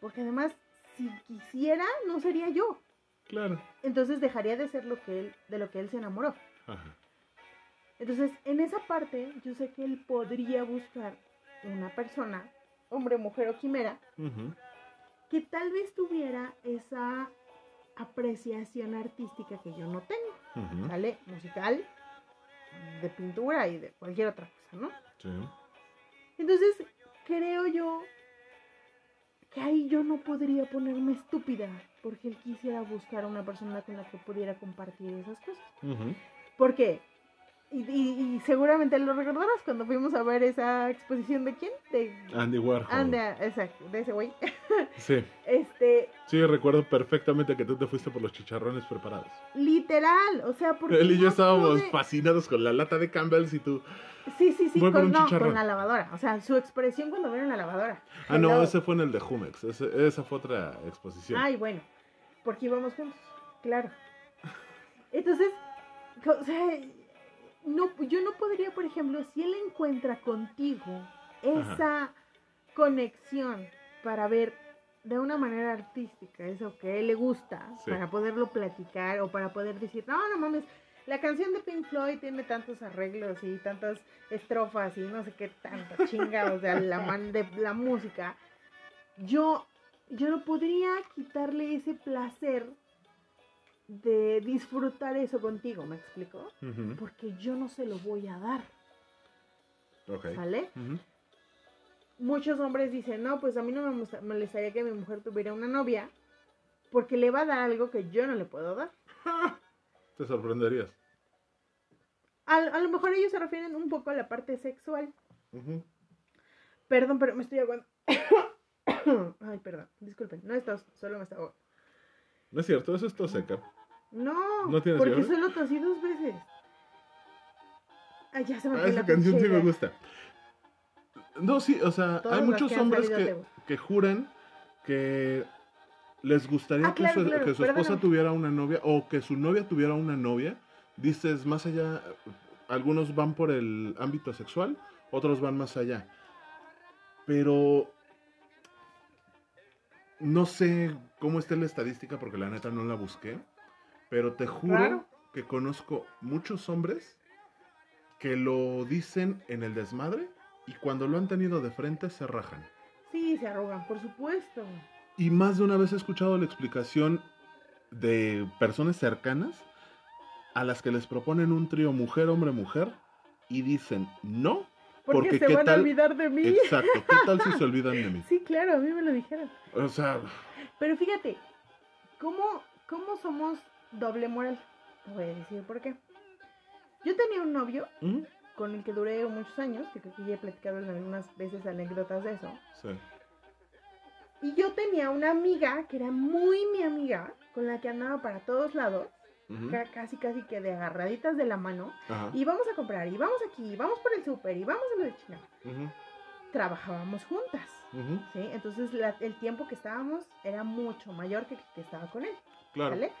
porque además, si quisiera, no sería yo. Claro. entonces dejaría de ser lo que él, de lo que él se enamoró. Ajá. Entonces, en esa parte, yo sé que él podría buscar una persona, hombre, mujer o quimera, que tal vez tuviera esa apreciación artística que yo no tengo, ¿sale? Musical, de pintura y de cualquier otra cosa, ¿no? Sí. Entonces, creo yo que ahí yo no podría ponerme estúpida porque él quisiera buscar a una persona con la que pudiera compartir esas cosas. Ujú. ¿Por qué? Y, y- y seguramente lo recordarás cuando fuimos a ver esa exposición de quién? De Andy Warhol. Anda, exacto, de ese güey. Sí. Este, Sí, recuerdo perfectamente que tú te fuiste por los chicharrones preparados. literal, o sea, porque Él y yo estábamos pude- fascinados con la lata de Campbell's y tú. Sí, sí, sí, con, no, la lavadora. O sea, su expresión cuando vieron la lavadora. Ah, no, ese fue en el de Jumex. Ese- esa fue otra exposición. Ay, bueno, porque íbamos juntos, claro. Entonces, o sea, no, yo no podría, por ejemplo, si él encuentra contigo esa conexión para ver de una manera artística eso que a él le gusta, Sí. para poderlo platicar o para poder decir, no, no mames, la canción de Pink Floyd tiene tantos arreglos y tantas estrofas y no sé qué tanta chinga, o sea, la man de la música. Yo, yo no podría quitarle ese placer de disfrutar eso contigo, ¿me explico? Porque yo no se lo voy a dar. ¿vale? Ujú. Muchos hombres dicen, no, pues a mí no me molesta- molestaría que mi mujer tuviera una novia porque le va a dar algo que yo no le puedo dar. Te sorprenderías. A, a lo mejor ellos se refieren un poco a la parte sexual. Perdón, pero me estoy ahogando. Ay, perdón, disculpen, no es tos, solo me está ahogando. No es cierto, eso es tos seca. No, ¿No tienes porque fiebre? solo tosí dos veces. Ay, ya se me Ah, esa la canción sí me gusta. No, sí, o sea, hay muchos que hombres que, que juran que les gustaría Ah, que, claro, su, claro, que su esposa perdóname. tuviera una novia o que su novia tuviera una novia. Dices, más allá, algunos van por el ámbito sexual, otros van más allá. Pero no sé cómo está la estadística porque la neta no la busqué. Pero te juro que conozco muchos hombres que lo dicen en el desmadre y cuando lo han tenido de frente se rajan. Sí, se arrugan, por supuesto. Y más de una vez he escuchado la explicación de personas cercanas a las que les proponen un trío mujer, hombre, mujer y dicen no. Porque, Porque se ¿qué van tal? a olvidar de mí. Exacto, ¿qué tal si se olvidan de mí? Sí, claro, a mí me lo dijeron. O sea, Pero fíjate, ¿cómo, cómo somos doble moral? Te voy a decir por qué. Yo tenía un novio ¿mm? Con el que duré muchos años, que creo que ya he platicado algunas veces anécdotas de eso. sí. Y yo tenía una amiga que era muy mi amiga, con la que andaba para todos lados, casi casi que de agarraditas de la mano. ajá, Y vamos a comprar, y vamos aquí, y vamos por el súper, y vamos a lo de China. ujú, Trabajábamos juntas, ujú, ¿sí? Entonces la- el tiempo que estábamos era mucho mayor que que estaba con él. Claro. ¿Vale?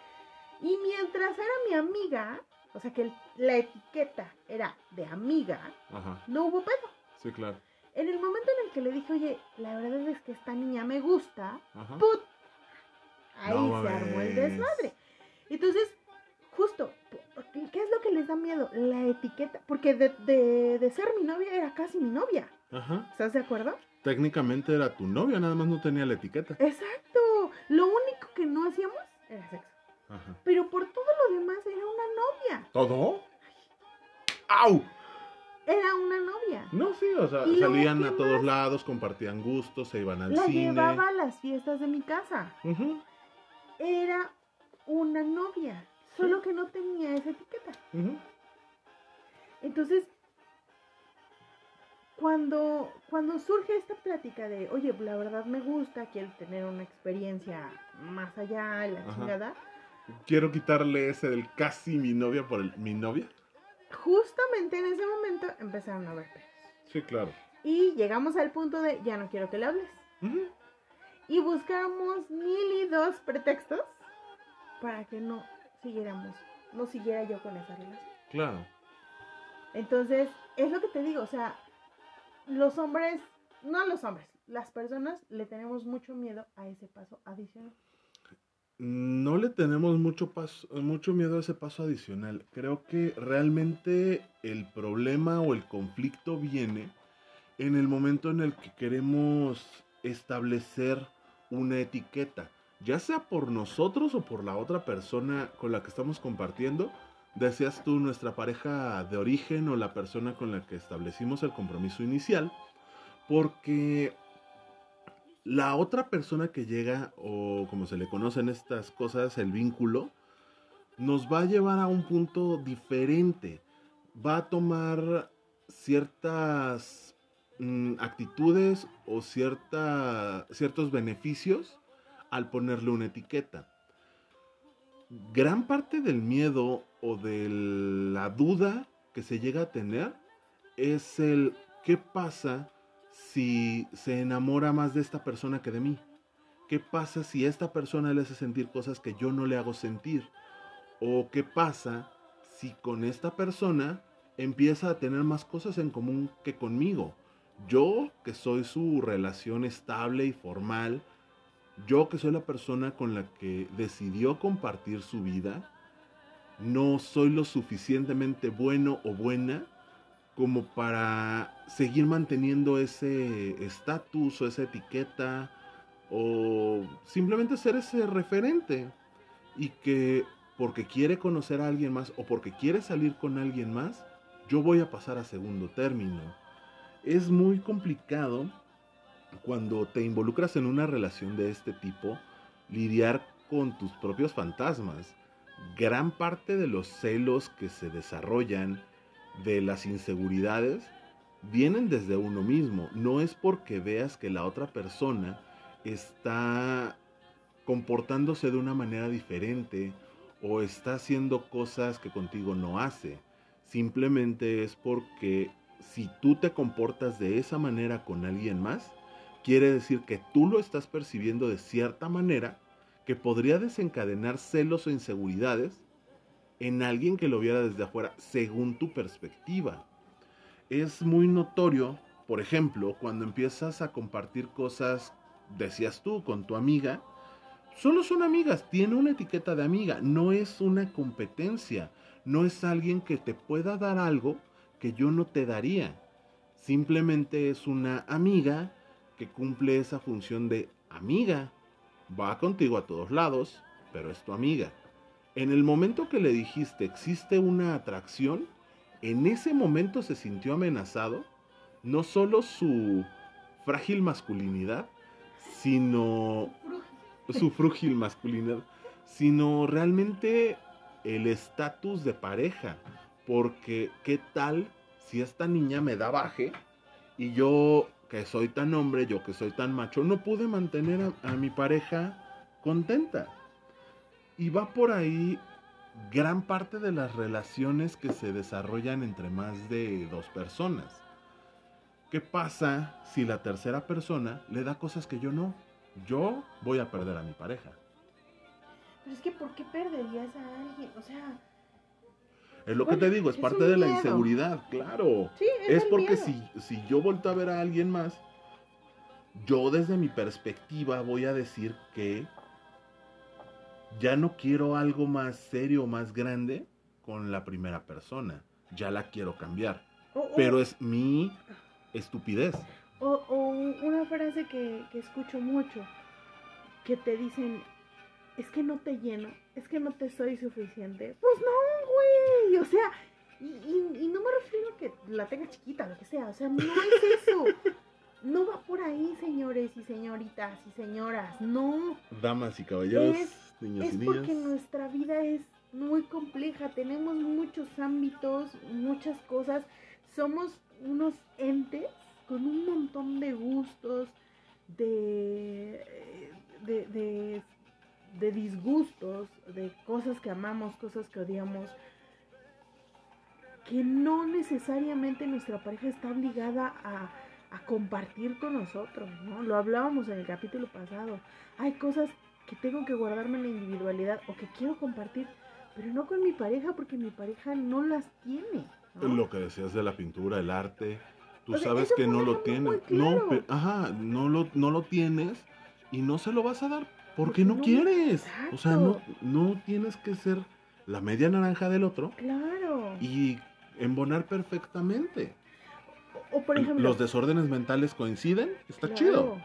Y mientras era mi amiga, o sea que el- la etiqueta era de amiga, Ajá, no hubo pedo. sí, claro. En el momento en el que le dije, oye, la verdad es que esta niña me gusta, Ajá. ¡put! Ahí No se armó el desmadre. Entonces, justo, ¿qué qué es lo que les da miedo? La etiqueta. Porque de, de- de ser mi novia era casi mi novia. Ajá. ¿Estás de acuerdo? Técnicamente era tu novia, nada más no tenía la etiqueta. Exacto. Lo único que no hacíamos era sexo. Ajá. Pero por todo lo demás era una novia. ¿Todo? ¡Au! Era una novia. No, sí, o sea, ¿Y luego salían a todos lados, compartían gustos, se iban al La cine. llevaba a las fiestas de mi casa. Era una novia. Solo que no tenía esa etiqueta. Entonces, cuando, cuando surge esta plática de, oye, la verdad me gusta, quiero tener una experiencia más allá, la Ajá. chingada, Quiero quitarle ese del casi mi novia por el mi novia. justamente en ese momento empezaron a ver pedos. Sí, claro. Y llegamos al punto de, ya no quiero que le hables. Y buscamos mil y dos pretextos para que no siguiéramos, no siguiera yo con esa relación. Claro. Entonces, es lo que te digo, o sea, los hombres, no los hombres, las personas le tenemos mucho miedo a ese paso adicional. No le tenemos mucho, mucho miedo a ese paso adicional. Creo que realmente el problema o el conflicto viene en el momento en el que queremos establecer una etiqueta, ya sea por nosotros o por la otra persona con la que estamos compartiendo. Decías tú nuestra pareja de origen o la persona con la que establecimos el compromiso inicial, porque la otra persona que llega, o como se le conocen estas cosas, el vínculo, nos va a llevar a un punto diferente. Va a tomar ciertas mm, actitudes o cierta, ciertos beneficios al ponerle una etiqueta. Gran parte del miedo o de la duda que se llega a tener es el qué pasa si se enamora más de esta persona que de mí. ¿Qué pasa si esta persona le hace sentir cosas que yo no le hago sentir? ¿O qué pasa si con esta persona empieza a tener más cosas en común que conmigo? Yo, que soy su relación estable y formal, yo que soy la persona con la que decidió compartir su vida, no soy lo suficientemente bueno o buena como para seguir manteniendo ese estatus o esa etiqueta o simplemente ser ese referente y que porque quiere conocer a alguien más o porque quiere salir con alguien más, yo voy a pasar a segundo término. Es muy complicado cuando te involucras en una relación de este tipo lidiar con tus propios fantasmas. Gran parte de los celos que se desarrollan, de las inseguridades, vienen desde uno mismo. No es porque veas que la otra persona está comportándose de una manera diferente o está haciendo cosas que contigo no hace. Simplemente es porque si tú te comportas de esa manera con alguien más, quiere decir que tú lo estás percibiendo de cierta manera que podría desencadenar celos o inseguridades en alguien que lo viera desde afuera según tu perspectiva. Es muy notorio, por ejemplo, cuando empiezas a compartir cosas, decías tú, con tu amiga, solo son amigas, tiene una etiqueta de amiga, no es una competencia, no es alguien que te pueda dar algo que yo no te daría. Simplemente es una amiga que cumple esa función de amiga. Va contigo a todos lados, pero es tu amiga. En el momento que le dijiste existe una atracción, en ese momento se sintió amenazado no solo su frágil masculinidad, sino su frágil masculinidad, sino realmente el estatus de pareja. Porque, ¿qué tal si esta niña me da baje y yo, que soy tan hombre, yo que soy tan macho, no pude mantener a, a mi pareja contenta? Y va por ahí gran parte de las relaciones que se desarrollan entre más de dos personas. ¿Qué pasa si la tercera persona le da cosas que yo no? Yo voy a perder a mi pareja. Pero es que ¿por qué perderías a alguien? O sea... Es lo que te digo, es es parte de la inseguridad, claro. Sí, es, Es porque si, si yo vuelto a ver a alguien más, yo desde mi perspectiva voy a decir que ya no quiero algo más serio, más grande con la primera persona. Ya la quiero cambiar. O- o- Pero es mi estupidez. O, o una frase que, que escucho mucho, que te dicen, es que no te lleno, es que no te soy suficiente. Pues no, güey, o sea, y, y- y no me refiero a que la tenga chiquita, lo que sea, o sea, no es eso. No va por ahí, señores y señoritas y señoras, no. Damas y caballeros, Es- niños Es y porque nuestra vida es muy compleja, tenemos muchos ámbitos, muchas cosas, somos unos entes con un montón de gustos, de, de, de, de disgustos, de cosas que amamos, cosas que odiamos, que no necesariamente nuestra pareja está obligada a, a compartir con nosotros, ¿no? Lo hablábamos en el capítulo pasado. Hay cosas que tengo que guardarme la individualidad o que quiero compartir, pero no con mi pareja porque mi pareja no las tiene. ¿no? Lo que decías de la pintura, el arte, tú O sea, sabes eso que no lo tienes. claro. No, pe- ajá, no lo, no lo tienes y no se lo vas a dar porque Porque no, no- quieres. O sea, no, Exacto. no tienes que ser la media naranja del otro Claro. y embonar perfectamente. O, o por ejemplo, Los desórdenes mentales coinciden, está claro, chido,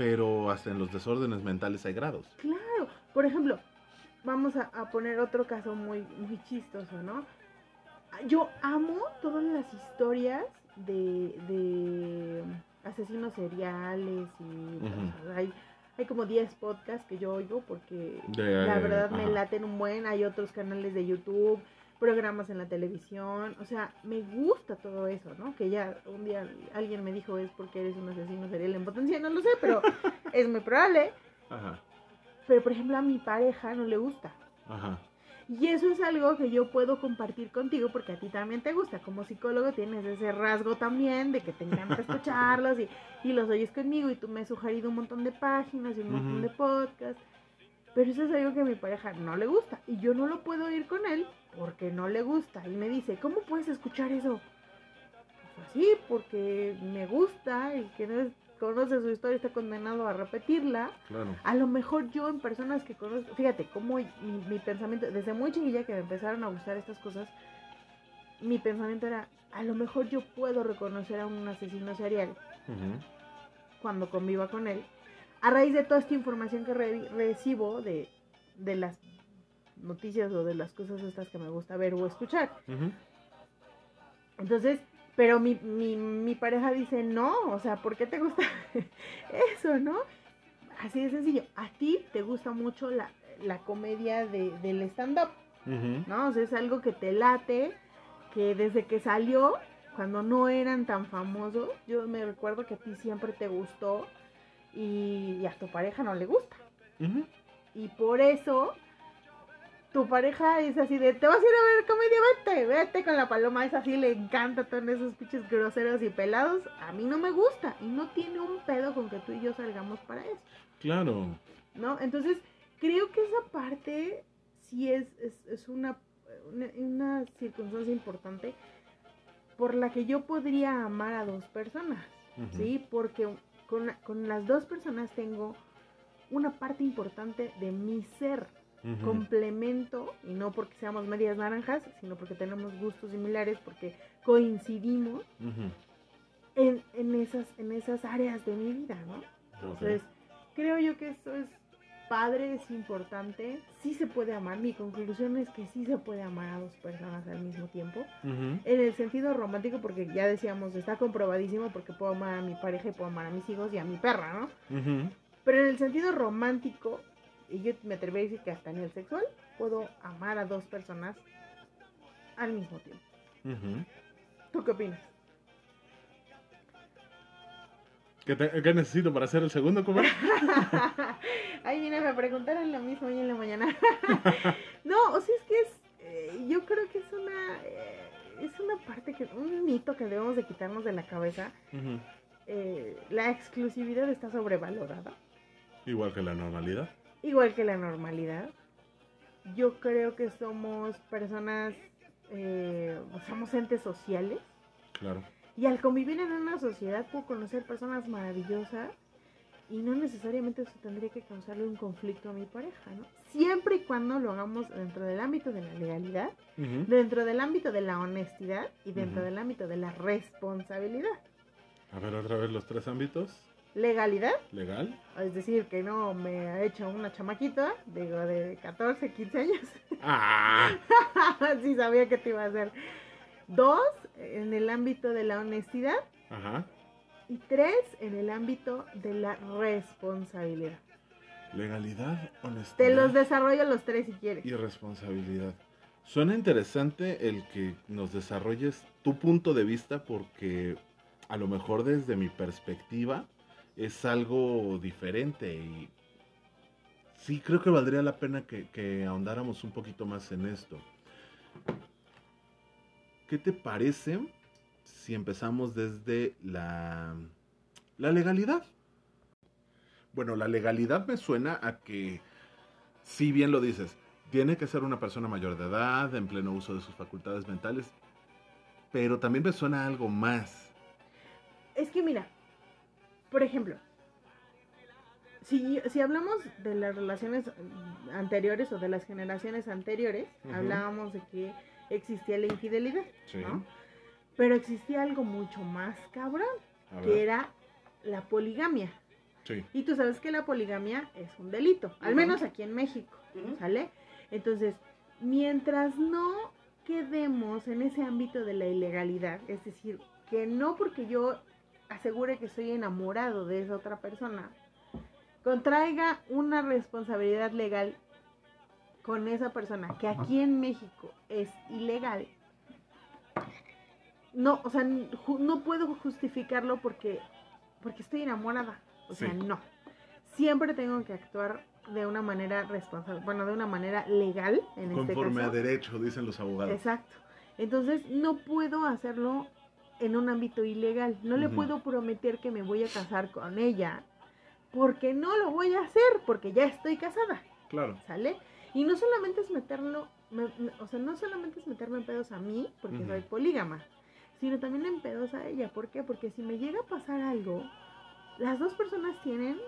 pero hasta en los desórdenes mentales hay grados. Claro. Por ejemplo, vamos a, a poner otro caso muy, muy chistoso, ¿no? Yo amo todas las historias de, de asesinos seriales y Ujú. o sea, hay, hay como 10 podcasts que yo oigo porque De- la verdad me laten un buen, hay otros canales de YouTube, programas en la televisión, o sea, me gusta todo eso, ¿no? Que ya un día alguien me dijo es porque eres un asesino serial en potencia, no lo sé, pero es muy probable. Ajá, Pero por ejemplo a mi pareja no le gusta. ajá. Y eso es algo que yo puedo compartir contigo porque a ti también te gusta. Como psicólogo tienes ese rasgo también de que te encanta escucharlos y, y los oyes conmigo y tú me has sugerido un montón de páginas y un montón de podcasts. Pero eso es algo que a mi pareja no le gusta y yo no lo puedo ir con él porque no le gusta. Y me dice, ¿cómo puedes escuchar eso? Pues así, porque me gusta y que no conoce su historia está condenado a repetirla. Claro. A lo mejor yo en personas que conozco, fíjate, cómo mi, mi pensamiento, desde muy chiquilla que me empezaron a gustar estas cosas, mi pensamiento era, a lo mejor yo puedo reconocer a un asesino serial cuando conviva con él, a raíz de toda esta información que re- recibo de, de las noticias o de las cosas estas que me gusta ver o escuchar. Entonces, pero mi, mi, mi pareja dice, no, o sea, ¿por qué te gusta eso, no? Así de sencillo, a ti te gusta mucho la, la comedia de, del stand-up. ¿no? O sea, es algo que te late, que desde que salió, cuando no eran tan famosos, yo me recuerdo que a ti siempre te gustó y, y a tu pareja no le gusta. Y por eso tu pareja es así de, te vas a ir a ver comedia, vete, vete con la paloma, es así, le encanta todos esos pinches groseros y pelados. A mí no me gusta y no tiene un pedo con que tú y yo salgamos para eso, Claro. ¿no? Entonces, creo que esa parte sí es, es, es una, una, una circunstancia importante por la que yo podría amar a dos personas. ¿sí? Porque con, con las dos personas tengo una parte importante de mi ser, complemento, y no porque seamos medias naranjas, sino porque tenemos gustos similares, porque coincidimos en, en, esas, en esas áreas de mi vida, ¿no? Entonces, creo yo que esto es padre, es importante, sí se puede amar, mi conclusión es que sí se puede amar a dos personas al mismo tiempo, en el sentido romántico, porque ya decíamos, está comprobadísimo porque puedo amar a mi pareja y puedo amar a mis hijos y a mi perra, ¿no? Pero en el sentido romántico, y yo me atrevería a decir que hasta en el sexual, puedo amar a dos personas al mismo tiempo. Ujú. ¿Tú qué opinas? ¿Qué, te- qué necesito para hacer el segundo, comer? Ay, mira, me preguntaron lo mismo hoy en la mañana. no, o sea, es que es, eh, yo creo que es una, eh, es una parte que, un mito que debemos de quitarnos de la cabeza. Eh, la exclusividad está sobrevalorada. Igual que la normalidad. igual que la normalidad. Yo creo que somos personas, somos entes sociales Claro. Y al convivir en una sociedad puedo conocer personas maravillosas y no necesariamente eso tendría que causarle un conflicto a mi pareja, ¿no? Siempre y cuando lo hagamos dentro del ámbito de la legalidad, dentro del ámbito de la honestidad y dentro del ámbito de la responsabilidad. A ver, otra vez los tres ámbitos. Legalidad, Legal. es decir, que no me ha hecho una chamaquita, digo, de 14, 15 años. ¡Ah! sí, sabía que te iba a hacer. Dos, en el ámbito de la honestidad. Ajá. Y tres, en el ámbito de la responsabilidad. Legalidad, honestidad Te los desarrollo los tres si quieres. y responsabilidad. Suena interesante el que nos desarrolles tu punto de vista porque a lo mejor desde mi perspectiva es algo diferente y sí creo que valdría la pena que, que ahondáramos un poquito más en esto. ¿Qué te parece si empezamos desde la, la legalidad? Bueno, la legalidad me suena a que, si bien lo dices, tiene que ser una persona mayor de edad, en pleno uso de sus facultades mentales, pero también me suena a algo más. Es que mira, por ejemplo, si, si hablamos de las relaciones anteriores o de las generaciones anteriores, hablábamos de que existía la infidelidad, Sí. ¿no? Pero existía algo mucho más cabrón, que era la poligamia. Sí. Y tú sabes que la poligamia es un delito, al menos aquí en México, ¿sale? Entonces, mientras no quedemos en ese ámbito de la ilegalidad, es decir, que no porque yo asegure que estoy enamorado de esa otra persona, contraiga una responsabilidad legal con esa persona que aquí en México es ilegal. No, o sea, no puedo justificarlo porque porque estoy enamorada. O sea, no. Siempre tengo que actuar de una manera responsable, bueno, de una manera legal en este Conforme a derecho, dicen los abogados. Exacto. Entonces, no puedo hacerlo en un ámbito ilegal. No le puedo prometer que me voy a casar con ella, porque no lo voy a hacer, porque ya estoy casada, Claro. ¿sale? Y no solamente es meterlo, me- me- o sea, no solamente es meterme en pedos a mí, porque Ujú. soy polígama, sino también en pedos a ella. ¿Por qué? Porque si me llega a pasar algo, las dos personas tienen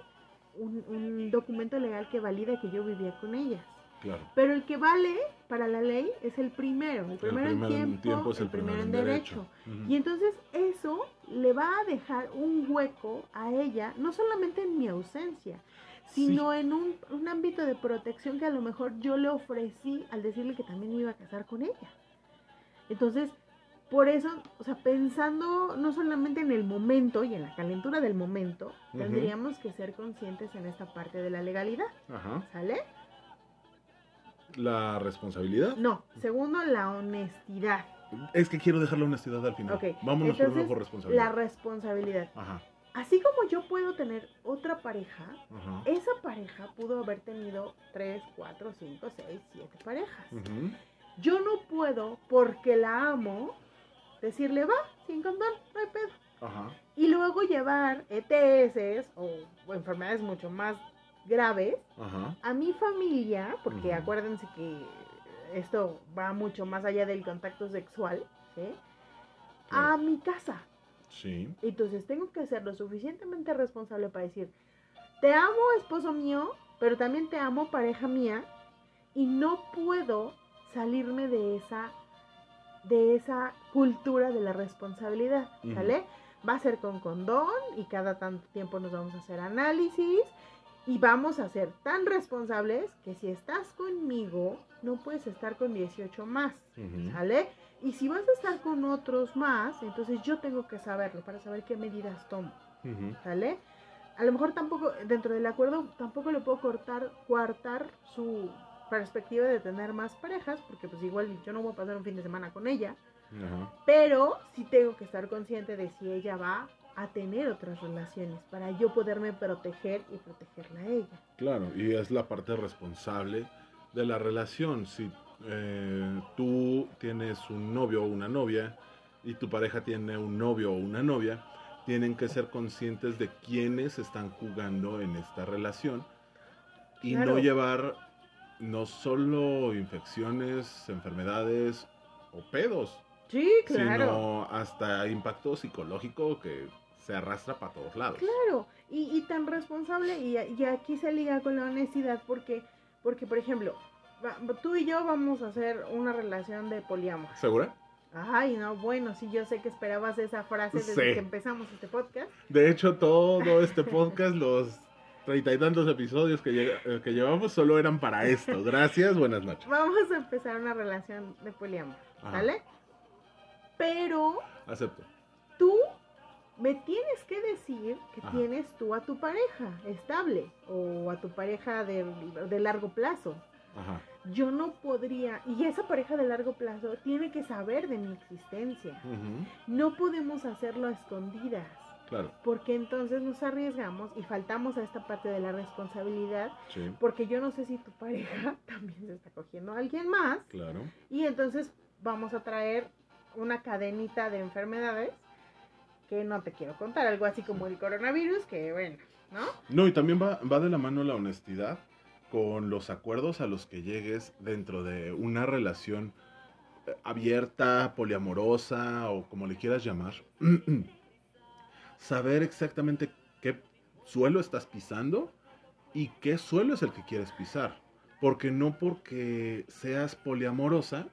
un, un documento legal que valida que yo vivía con ellas. Claro. Pero el que vale para la ley es el primero. El primero en primero tiempo, es el, primero en derecho. Ujú. Y entonces eso le va a dejar un hueco a ella, no solamente en mi ausencia, sino en un, un ámbito de protección que a lo mejor yo le ofrecí al decirle que también me iba a casar con ella. Entonces, por eso, o sea, pensando no solamente en el momento y en la calentura del momento, tendríamos que ser conscientes en esta parte de la legalidad, Ajá. ¿sale? La responsabilidad. No, segundo, la honestidad. Es que quiero dejar la honestidad al final. Vámonos entonces, por responsabilidad. La responsabilidad. Ajá. Así como yo puedo tener otra pareja, esa pareja pudo haber tenido 3, 4, 5, 6, 7 parejas. Yo no puedo, porque la amo, decirle, va, sin condón, no hay pedo. Y luego llevar ETS o, o enfermedades mucho más graves a mi familia, porque acuérdense que esto va mucho más allá del contacto sexual, ¿sí? A mi casa. Sí. Entonces tengo que ser lo suficientemente responsable para decir, te amo, esposo mío, pero también te amo, pareja mía, y no puedo salirme de esa de esa cultura de la responsabilidad, Ujú. ¿sale? Va a ser con condón y cada tanto tiempo nos vamos a hacer análisis y vamos a ser tan responsables que si estás conmigo no puedes estar con 18 más, Ujú. ¿sale? Y si vas a estar con otros más, entonces yo tengo que saberlo para saber qué medidas tomo, Ujú. ¿sale? A lo mejor tampoco, dentro del acuerdo, tampoco le puedo cortar, coartar su perspectiva de tener más parejas, porque pues igual yo no voy a pasar un fin de semana con ella, Ajá. pero sí tengo que estar consciente de si ella va a tener otras relaciones para yo poderme proteger y protegerla a ella. Claro, y es la parte responsable de la relación. Si eh, tú tienes un novio o una novia y tu pareja tiene un novio o una novia, tienen que ser conscientes de quiénes están jugando en esta relación y Claro. no llevar no solo infecciones, enfermedades o pedos, Sí, claro. sino hasta impacto psicológico que se arrastra para todos lados. Claro, y, y tan responsable, y, y aquí se liga con la honestidad, porque, porque por ejemplo, tú y yo vamos a hacer una relación de poliamor. ¿Segura? Ay, no, bueno, sí, yo sé que esperabas esa frase desde Sí. que empezamos este podcast. De hecho, todo este podcast, los treinta y tantos episodios que, eh, que llevamos, solo eran para esto. Gracias, buenas noches. Vamos a empezar una relación de poliamor. ¿sale? Pero Acepto. tú me tienes que decir que Ajá. tienes tú a tu pareja estable o a tu pareja de, de largo plazo. Ajá. Yo no podría, y esa pareja de largo plazo tiene que saber de mi existencia. No podemos hacerlo a escondidas, Claro, porque entonces nos arriesgamos y faltamos a esta parte de la responsabilidad, sí, porque yo no sé si tu pareja también se está cogiendo a alguien más, claro. y entonces vamos a traer una cadenita de enfermedades que no te quiero contar, algo así como el coronavirus, que bueno, ¿no? No, y también va, va de la mano la honestidad con los acuerdos a los que llegues dentro de una relación eh, abierta, poliamorosa o como le quieras llamar. Saber exactamente qué suelo estás pisando y qué suelo es el que quieres pisar. Porque no porque seas poliamorosa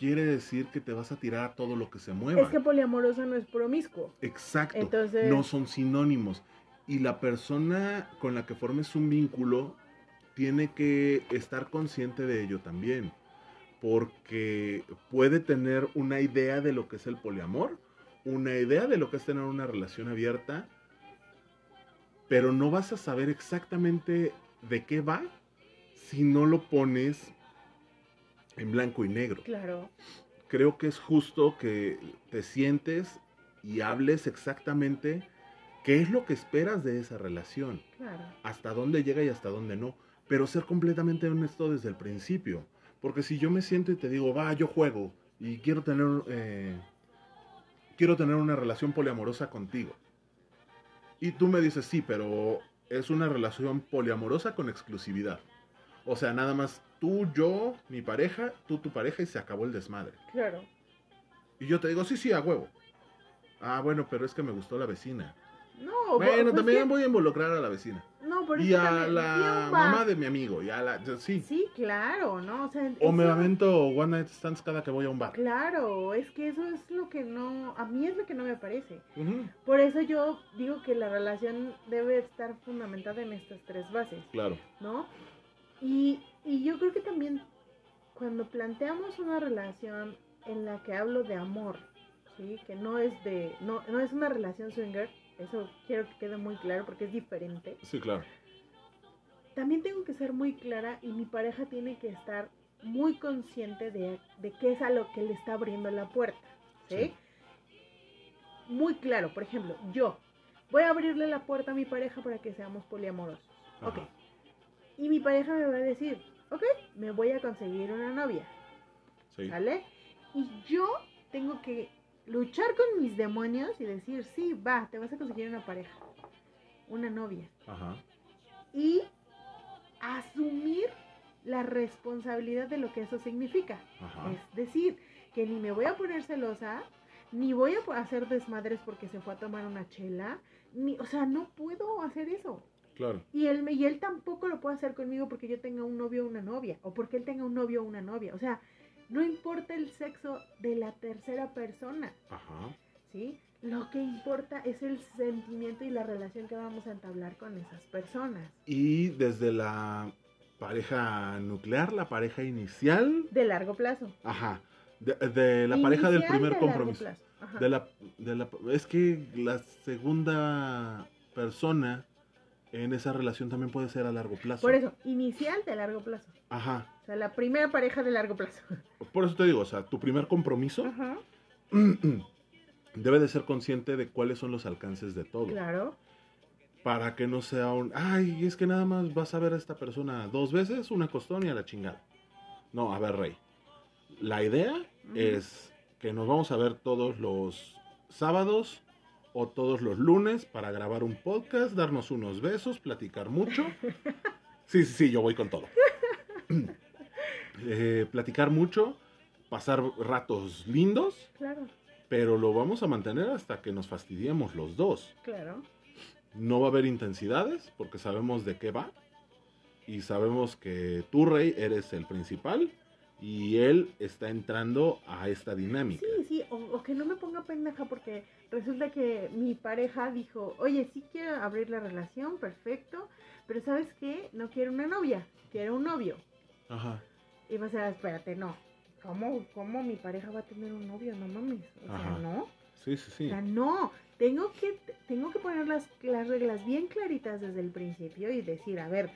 quiere decir que te vas a tirar a todo lo que se mueva. Es que poliamoroso no es promiscuo. Exacto. Entonces- No son sinónimos. Y la persona con la que formes un vínculo tiene que estar consciente de ello también. Porque puede tener una idea de lo que es el poliamor, una idea de lo que es tener una relación abierta, pero no vas a saber exactamente de qué va si no lo pones en blanco y negro Claro. creo que es justo que te sientes y hables exactamente qué es lo que esperas de esa relación, Claro. hasta dónde llega y hasta dónde no, pero ser completamente honesto desde el principio, porque si yo me siento y te digo, va, yo juego y quiero tener, eh, quiero tener una relación poliamorosa contigo, y tú me dices, sí, pero es una relación poliamorosa con exclusividad, o sea, nada más tú, yo, mi pareja, tú, tu pareja y se acabó el desmadre. Claro. Y yo te digo, sí, sí, a huevo. Ah, bueno, pero es que me gustó la vecina. No, bueno, pues también que- voy a involucrar a la vecina. Por Y eso a también fui la mamá de mi amigo, y a la... Sí. Sí, claro, ¿no? O, sea, O me avento one night stands cada que voy a un bar. Claro, es que eso es lo que no, a mí es lo que no me parece. Por eso yo digo que la relación debe estar fundamentada en estas tres bases, Claro. ¿no? Y, y yo creo que también cuando planteamos una relación en la que hablo de amor, ¿sí? Que no es de, no, no es una relación swinger, eso quiero que quede muy claro porque es diferente. Sí, claro. También tengo que ser muy clara y mi pareja tiene que estar muy consciente de, de qué es a lo que le está abriendo la puerta, ¿sí? Sí. Muy claro, por ejemplo, yo voy a abrirle la puerta a mi pareja para que seamos poliamorosos. Ok. Ajá. Y mi pareja me va a decir, ok, me voy a conseguir una novia, Sí. ¿sale? Y yo tengo que luchar con mis demonios y decir, sí, va, te vas a conseguir una pareja, una novia. Ajá. Y asumir la responsabilidad de lo que eso significa. Ajá. Es decir, que ni me voy a poner celosa, ni voy a hacer desmadres porque se fue a tomar una chela, ni, o sea, no puedo hacer eso. Claro. Y él, y él tampoco lo puede hacer conmigo porque yo tenga un novio o una novia, o porque él tenga un novio o una novia. O sea, no importa el sexo de la tercera persona, Ajá. ¿sí? Lo que importa es el sentimiento y la relación que vamos a entablar con esas personas. Y desde la pareja nuclear, la pareja inicial, De largo plazo. ajá, de, de la pareja del primer de largo compromiso. plazo. Ajá. De la, de la, es que la segunda persona en esa relación también puede ser a largo plazo. Por eso, inicial de largo plazo. Ajá. O sea, la primera pareja de largo plazo. Por eso te digo, o sea, tu primer compromiso Ajá. debe de ser consciente de cuáles son los alcances de todo. Claro. Para que no sea un, ay, es que nada más vas a ver a esta persona dos veces, una costón y a la chingada. No, a ver, Rey. La idea es que nos vamos a ver todos los sábados o todos los lunes para grabar un podcast, darnos unos besos, platicar mucho. Sí, sí, sí, yo voy con todo. Eh, platicar mucho, pasar ratos lindos, Claro. pero lo vamos a mantener hasta que nos fastidiemos los dos. Claro. No va a haber intensidades porque sabemos de qué va. Y sabemos que tú, Rey, eres el principal. Y él está entrando a esta dinámica. Sí, sí, o, o que no me ponga pendeja porque resulta que mi pareja dijo, oye, sí quiero abrir la relación, perfecto, pero ¿sabes qué? No quiero una novia, quiero un novio. Ajá. Y vas a decir, espérate, no. ¿Cómo, ¿Cómo mi pareja va a tener un novio? No mames. O sea, Ajá. no. Sí, sí, O sí. sea, no. Tengo que, tengo que poner las, las reglas bien claritas desde el principio y decir, a ver,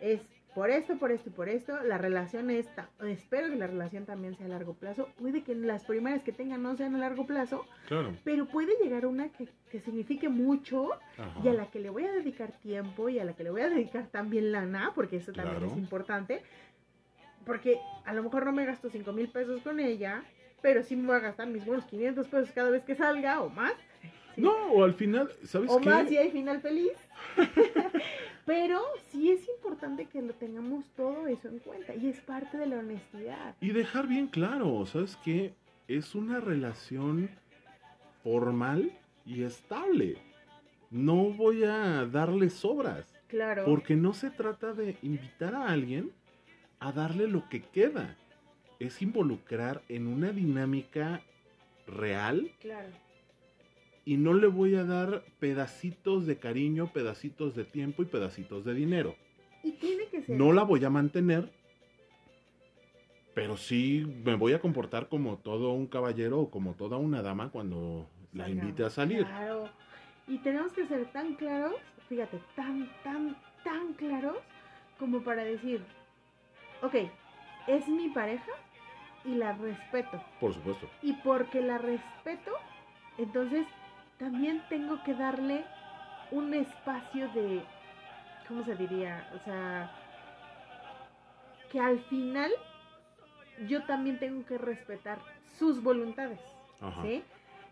es por esto, por esto y por esto, la relación está, espero que la relación también sea a largo plazo. Puede que las primeras que tengan no sean a largo plazo, Claro. pero puede llegar una que, que signifique mucho Ajá. y a la que le voy a dedicar tiempo y a la que le voy a dedicar también lana, porque eso también Claro. es importante. Porque a lo mejor no me gasto 5 mil pesos con ella, pero sí me voy a gastar mis buenos 500 pesos cada vez que salga o más. No, o al final, ¿sabes O qué? más si hay final feliz. pero sí es importante que lo tengamos todo eso en cuenta y es parte de la honestidad. Y dejar bien claro, ¿sabes qué? Es una relación formal y estable. No voy a darle sobras. Claro. Porque no se trata de invitar a alguien a darle lo que queda. Es involucrar en una dinámica real Claro. Y no le voy a dar pedacitos de cariño, pedacitos de tiempo y pedacitos de dinero. Y tiene que ser. No la voy a mantener, pero sí me voy a comportar como todo un caballero o como toda una dama cuando la invite a salir. Claro. Y tenemos que ser tan claros, fíjate, tan, tan, tan claros como para decir, ok, es mi pareja y la respeto. Por supuesto. Y porque la respeto, entonces también tengo que darle un espacio de, ¿cómo se diría? O sea, que al final yo también tengo que respetar sus voluntades. Ajá. ¿sí?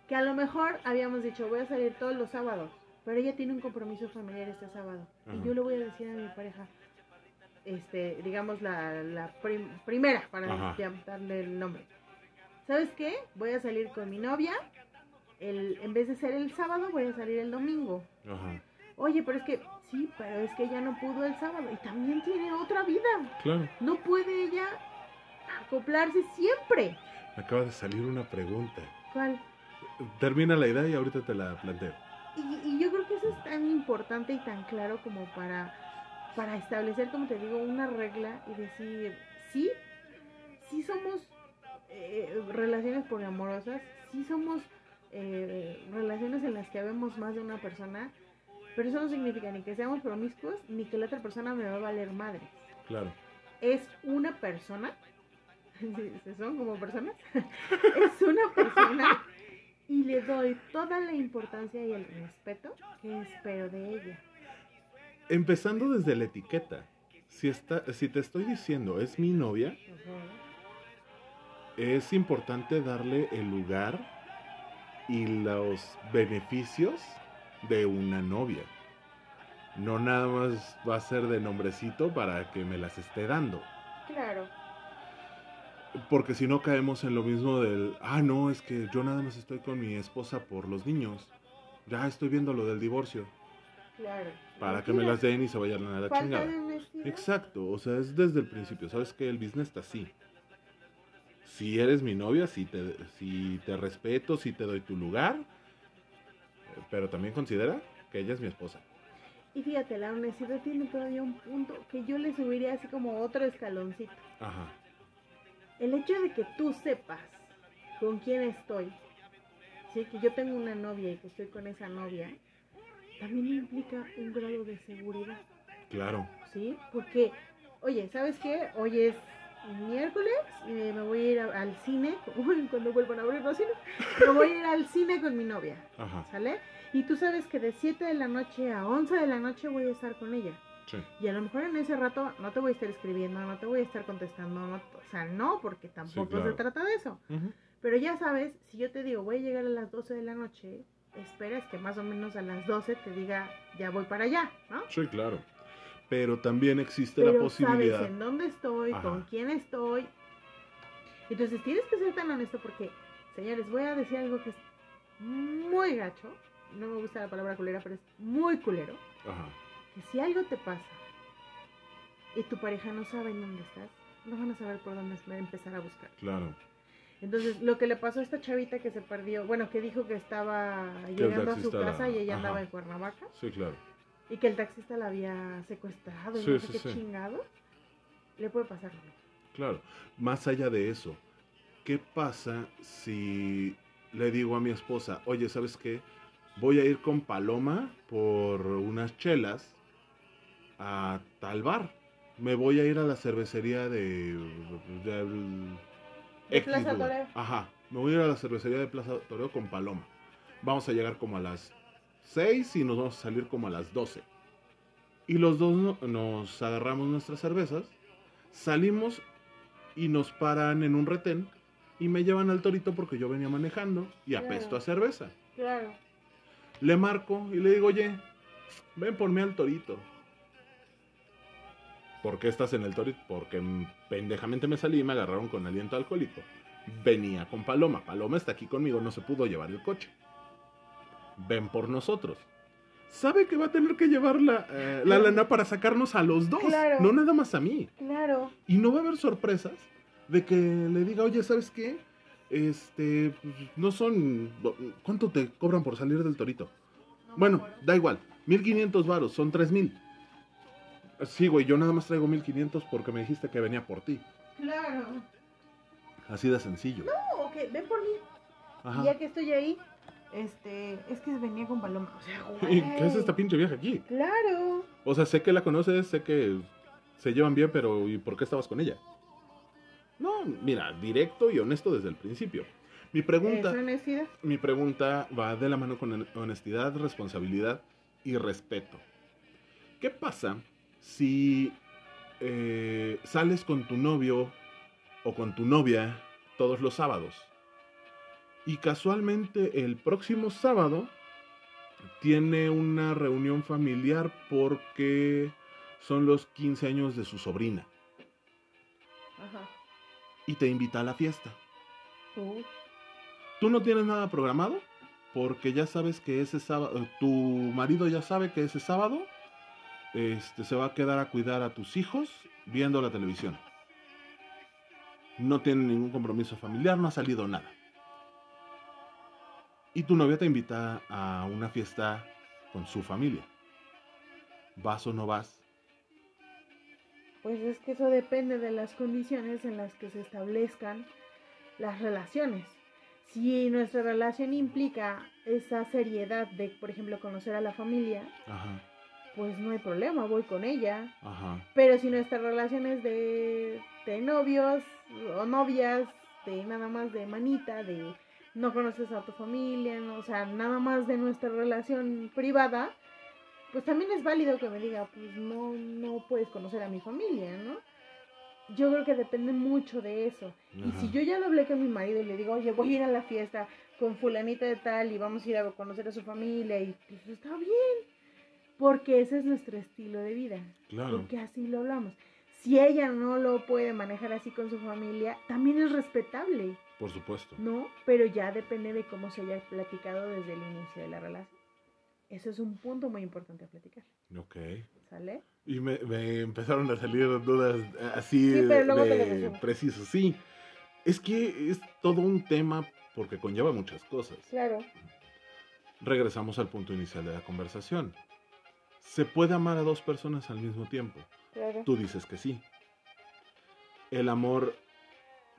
Que a lo mejor habíamos dicho, voy a salir todos los sábados, pero ella tiene un compromiso familiar este sábado. Ajá. Y yo le voy a decir a mi pareja, este, digamos la, la prim- primera, para darle el nombre. ¿Sabes qué? Voy a salir con mi novia, el, en vez de ser el sábado, voy a salir el domingo. Ajá. Oye, pero es que Sí, pero es que ella no pudo el sábado y también tiene otra vida. Claro. No puede ella acoplarse siempre. Me acaba de salir una pregunta. ¿Cuál? Termina la idea y ahorita te la planteo. Y, y yo creo que eso es tan importante y tan claro como para, para establecer, como te digo, una regla y decir, sí, sí somos eh, relaciones poliamorosas, sí somos eh, relaciones en las que habemos más de una persona, pero eso no significa ni que seamos promiscuos ni que la otra persona me va a valer madre. Claro. Es una persona, ¿se son como personas? es una persona y le doy toda la importancia y el respeto que espero de ella. Empezando desde la etiqueta. Si, está, si te estoy diciendo es mi novia, es importante darle el lugar y los beneficios de una novia. No nada más va a ser de nombrecito para que me las esté dando. Claro. Porque si no caemos en lo mismo del, ah, no, es que yo nada más estoy con mi esposa por los niños. Ya estoy viendo lo del divorcio. Claro. Para que me las den y se vayan a la chingada. Exacto, o sea, es desde el principio. Sabes que el business está así. Si eres mi novia, si te, si te respeto, si te doy tu lugar, pero también considera que ella es mi esposa. Y fíjate, la honestidad tiene todavía un punto que yo le subiría así como otro escaloncito. Ajá, El hecho de que tú sepas con quién estoy, ¿sí? que yo tengo una novia y que estoy con esa novia, también implica un grado de seguridad, claro, ¿sí? Porque, oye, ¿sabes qué? Hoy es miércoles, eh, me voy a ir a- al cine, uy, cuando vuelvan a abrir los cines, me voy a ir al cine con mi novia, ajá, ¿sale? Y tú sabes que de 7 de la noche a 11 de la noche voy a estar con ella. sí, Y a lo mejor en ese rato no te voy a estar escribiendo, no te voy a estar contestando, no, o sea, no, porque tampoco claro. se trata de eso. Pero ya sabes, si yo te digo voy a llegar a las 12 de la noche, esperas que más o menos a las 12 te diga ya voy para allá, ¿no? sí, claro. Pero también existe Pero la posibilidad. sabes en dónde estoy, Ajá. con quién estoy. Entonces tienes que ser tan honesto porque, señores, voy a decir algo que es muy gacho. No me gusta la palabra culera, pero es muy culero. Ajá, que si algo te pasa y tu pareja no sabe en dónde estás, no van a saber por dónde empezar a buscar. claro, Entonces, lo que le pasó a esta chavita que se perdió, bueno, que dijo que estaba llegando a su casa y ella ajá. andaba en Cuernavaca sí, claro. Y que el taxista la había secuestrado y Sí, no sé sí, qué sí. chingado, le puede pasar lo mismo. Claro, más allá de eso, ¿qué pasa si le digo a mi esposa, oye, ¿sabes qué? Voy a ir con Paloma por unas chelas a tal bar. Me voy a ir a la cervecería de... De Plaza lugar". Toreo. Ajá, me voy a ir a la cervecería de Plaza Toreo con Paloma. Vamos a llegar como a las 6 y nos vamos a salir como a las 12. Y los dos no- nos agarramos nuestras cervezas, salimos y nos paran en un retén y me llevan al torito porque yo venía manejando y apesto Claro. a cerveza. Claro. Le marco y le digo, oye, ven por mí al torito. ¿Por qué estás en el torito? Porque pendejamente me salí y me agarraron con aliento alcohólico. Venía con Paloma. Paloma está aquí conmigo, no se pudo llevar el coche. Ven por nosotros. Sabe que va a tener que llevar la, eh, la lana para sacarnos a los dos, Claro. no nada más a mí. Claro. Y no va a haber sorpresas de que le diga, oye, ¿sabes qué? Este, pues, no son... ¿Cuánto te cobran por salir del torito? No Bueno, da igual. 1500 varos, son 3000. Sí, güey, yo nada más traigo 1500 porque me dijiste que venía por ti. Claro. Así de sencillo. No, ok, ven por mí. Y Ajá. ya que estoy ahí, este, es que venía con Paloma. O sea, ¿Y güey. qué es esta pinche vieja aquí? Claro. O sea, sé que la conoces, sé que se llevan bien, pero ¿y por qué estabas con ella? No, mira, directo y honesto desde el principio. Mi pregunta... Es honestidad. Mi pregunta va de la mano con honestidad, responsabilidad y respeto. ¿Qué pasa si eh, sales con tu novio o con tu novia todos los sábados? Y casualmente el próximo sábado tiene una reunión familiar porque son los 15 años de su sobrina Ajá. y te invita a la fiesta. Tú. tú no tienes nada programado porque ya sabes que ese sábado, tu marido ya sabe que ese sábado este, se va a quedar a cuidar a tus hijos viendo la televisión. No tiene ningún compromiso familiar, no ha salido nada. Y tu novia te invita a una fiesta con su familia. ¿Vas o no vas? Pues es que eso depende de las condiciones en las que se establezcan las relaciones. Si nuestra relación implica esa seriedad de, por ejemplo, conocer a la familia, Ajá, pues no hay problema, voy con ella. ajá. Pero si nuestra relación es de, de novios o novias, de nada más de manita, de no conoces a tu familia, no, o sea, nada más de nuestra relación privada, pues también es válido que me diga, pues no, no puedes conocer a mi familia, ¿no? Yo creo que depende mucho de eso. Y si yo ya lo hablé con mi marido y le digo, oye, voy a ir a la fiesta con fulanita de tal y vamos a ir a conocer a su familia y pues está bien, porque ese es nuestro estilo de vida. Claro. Porque así lo hablamos. Si ella no lo puede manejar así con su familia, también es respetable, Por supuesto. ¿no? Pero ya depende de cómo se haya platicado desde el inicio de la relación. Eso es un punto muy importante a platicar, Ok. ¿sale? Y me, me empezaron a salir dudas eh, así Sí, pero luego de preciso. Sí, es que es todo un tema porque conlleva muchas cosas. Claro. Regresamos al punto inicial de la conversación. ¿Se puede amar a dos personas al mismo tiempo? Claro. Tú dices que sí. El amor,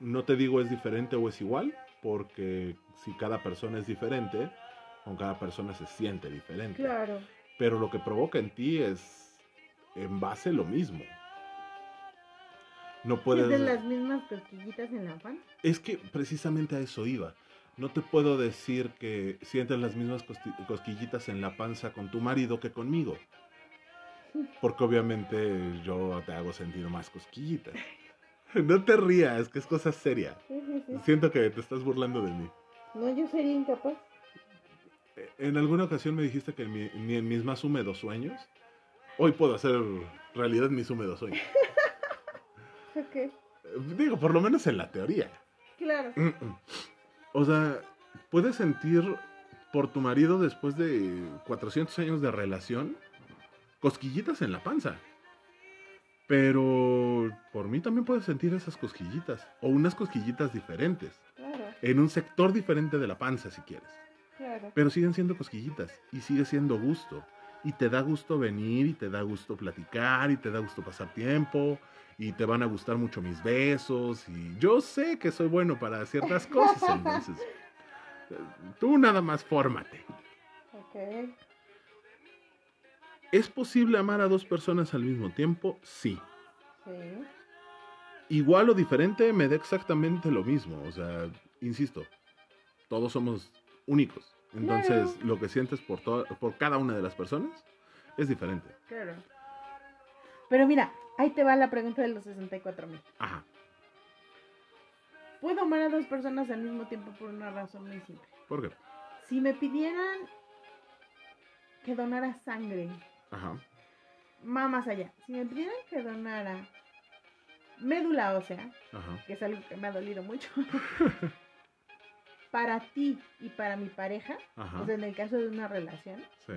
no te digo es diferente o es igual, porque si cada persona es diferente, con cada persona se siente diferente. Claro. Pero lo que provoca en ti es en base lo mismo. No puedes... ¿Sientes las mismas cosquillitas en la pan? Es que precisamente a eso iba. No te puedo decir que sientes las mismas cosquillitas en la panza con tu marido que conmigo. Porque obviamente yo te hago sentir más cosquillitas. No te rías, que es cosa seria. Siento que te estás burlando de mí. No, yo sería incapaz. Eh, En alguna ocasión me dijiste que mi- ni en mis más húmedos sueños, hoy puedo hacer realidad mis húmedos sueños. Ok. Eh, Digo, por lo menos en la teoría. Claro. Mm, mm. O sea, puedes sentir por tu marido después de 400 años de relación cosquillitas en la panza. Pero por mí también puedes sentir esas cosquillitas o unas cosquillitas diferentes Claro. en un sector diferente de la panza si quieres. Claro. Pero siguen siendo cosquillitas y sigue siendo gusto. Y te da gusto venir y te da gusto platicar y te da gusto pasar tiempo y te van a gustar mucho mis besos y yo sé que soy bueno para ciertas cosas, entonces eh, tú nada más fórmate. Ok. ¿Es posible amar a dos personas al mismo tiempo? Sí. Sí. Igual o diferente me da exactamente lo mismo, o sea, insisto, todos somos únicos. Entonces, Claro. lo que sientes por, por cada una de las personas es diferente. Claro. Pero mira, ahí te va la pregunta de los 64 mil. Ajá. Puedo amar a dos personas al mismo tiempo por una razón muy simple. ¿Por qué? Si me pidieran que donara sangre, Ajá. va más allá. Si me pidieran que donara médula ósea, Ajá. que es algo que me ha dolido mucho, para ti y para mi pareja, Ajá. o sea, en el caso de una relación, Sí.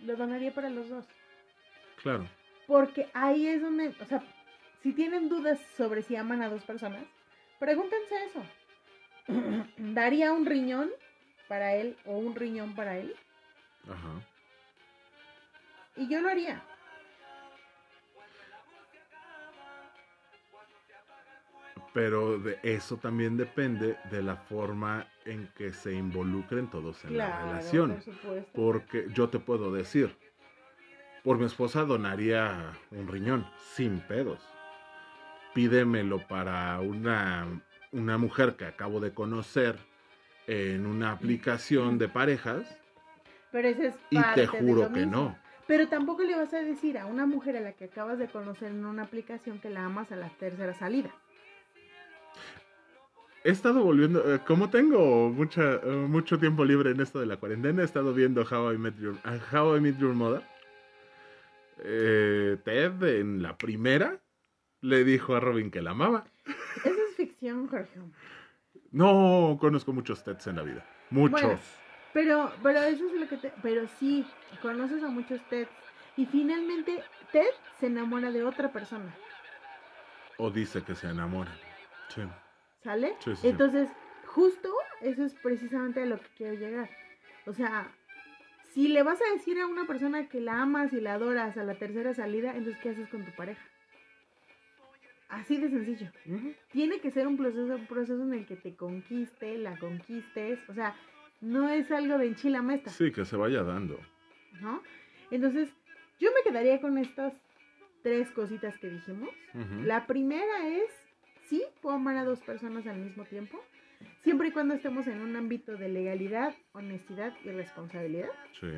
lo donaría para los dos. Claro. Porque ahí es donde, o sea, si tienen dudas sobre si aman a dos personas, pregúntense eso. ¿Daría un riñón para él o un riñón para él? Ajá. Y yo lo haría. Pero de eso también depende de la forma en que se involucren todos en la relación. por supuesto. Porque yo te puedo decir, por mi esposa donaría un riñón, sin pedos. Pídemelo para una, una mujer que acabo de conocer en una aplicación de parejas Pero ese es y te juro que no. Pero tampoco le vas a decir a una mujer a la que acabas de conocer en una aplicación que la amas a la tercera salida. He estado volviendo, eh, como tengo mucha, eh, mucho tiempo libre en esto de la cuarentena, he estado viendo How I Met Your, uh, How I Met Your Mother. Eh, Ted en la primera le dijo a Robin que la amaba. Esa es ficción, Jorge. No conozco muchos Teds en la vida. Muchos. Bueno, pero, pero eso es lo que te... Pero sí, conoces a muchos TEDs. Y finalmente Ted se enamora de otra persona. O dice que se enamora. Sí. ¿Sale? Sí, sí, sí. Entonces, justo eso es precisamente a lo que quiero llegar. O sea, si le vas a decir a una persona que la amas y la adoras a la tercera salida, entonces ¿qué haces con tu pareja? Así de sencillo. Tiene que ser un proceso, un proceso en el que te conquiste, la conquistes. O sea, no es algo de enchila mesta, Sí, que se vaya dando. ¿no? Entonces, yo me quedaría con estas tres cositas que dijimos. La primera es, sí, puedo amar a dos personas al mismo tiempo, siempre y cuando estemos en un ámbito de legalidad, honestidad y responsabilidad. Sí.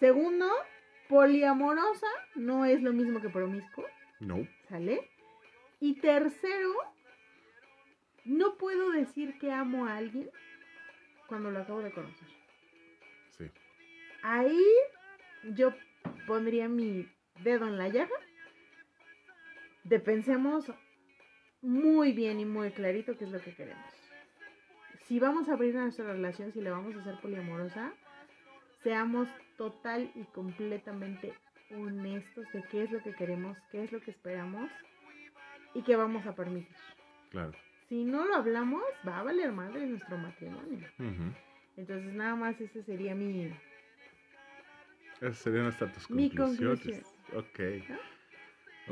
Segundo, poliamorosa no es lo mismo que promiscuo, No. ¿sale? Y tercero, no puedo decir que amo a alguien cuando lo acabo de conocer. Sí. Ahí yo pondría mi dedo en la llaga. De pensemos muy bien y muy clarito qué es lo que queremos. Si vamos a abrir nuestra relación, si la vamos a hacer poliamorosa, seamos total y completamente honestos de qué es lo que queremos, qué es lo que esperamos y qué vamos a permitir. Claro. Si no lo hablamos, va a valer madre nuestro matrimonio. Entonces nada más ese sería mi, Esas serían hasta tus Mi conclusiones. Ok.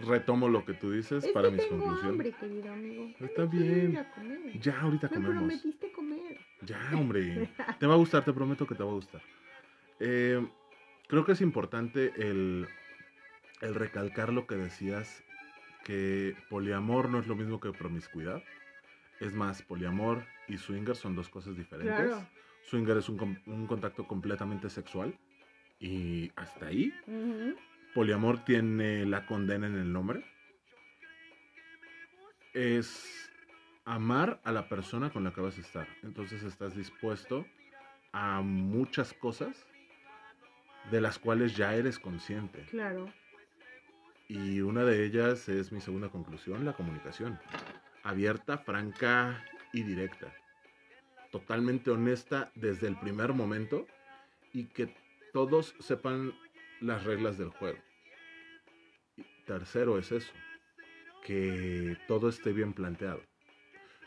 Retomo lo que tú dices Es para que mis tengo conclusiones. hambre, querido amigo. Está bien. ir a comer. Ya, ahorita Me comemos. prometiste comer. Ya, hombre. Te va a gustar, te prometo que te va a gustar. Eh, creo que es importante el, el recalcar lo que decías, que poliamor no es lo mismo que promiscuidad. Es más, poliamor y swinger son dos cosas diferentes. Claro. Swinger es un, contacto completamente sexual y hasta ahí. Poliamor tiene la condena en el nombre. Es amar a la persona con la que vas a estar. Entonces estás dispuesto a muchas cosas de las cuales ya eres consciente. Claro. Y una de ellas es mi segunda conclusión, la comunicación. Abierta, franca y directa. Totalmente honesta desde el primer momento y que todos sepan las reglas del juego. Tercero es eso, que todo esté bien planteado.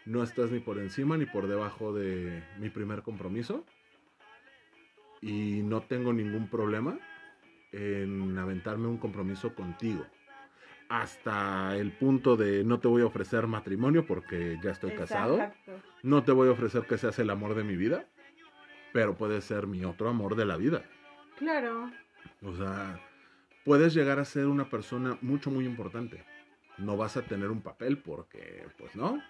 No estás ni por encima ni por debajo de mi primer compromiso y no tengo ningún problema en aventarme un compromiso contigo. Hasta el punto de no te voy a ofrecer matrimonio porque ya estoy casado. Exacto. No te voy a ofrecer que seas el amor de mi vida. Pero puedes ser mi otro amor de la vida. Claro. O sea, puedes llegar a ser una persona mucho, muy importante. No vas a tener un papel porque, pues no.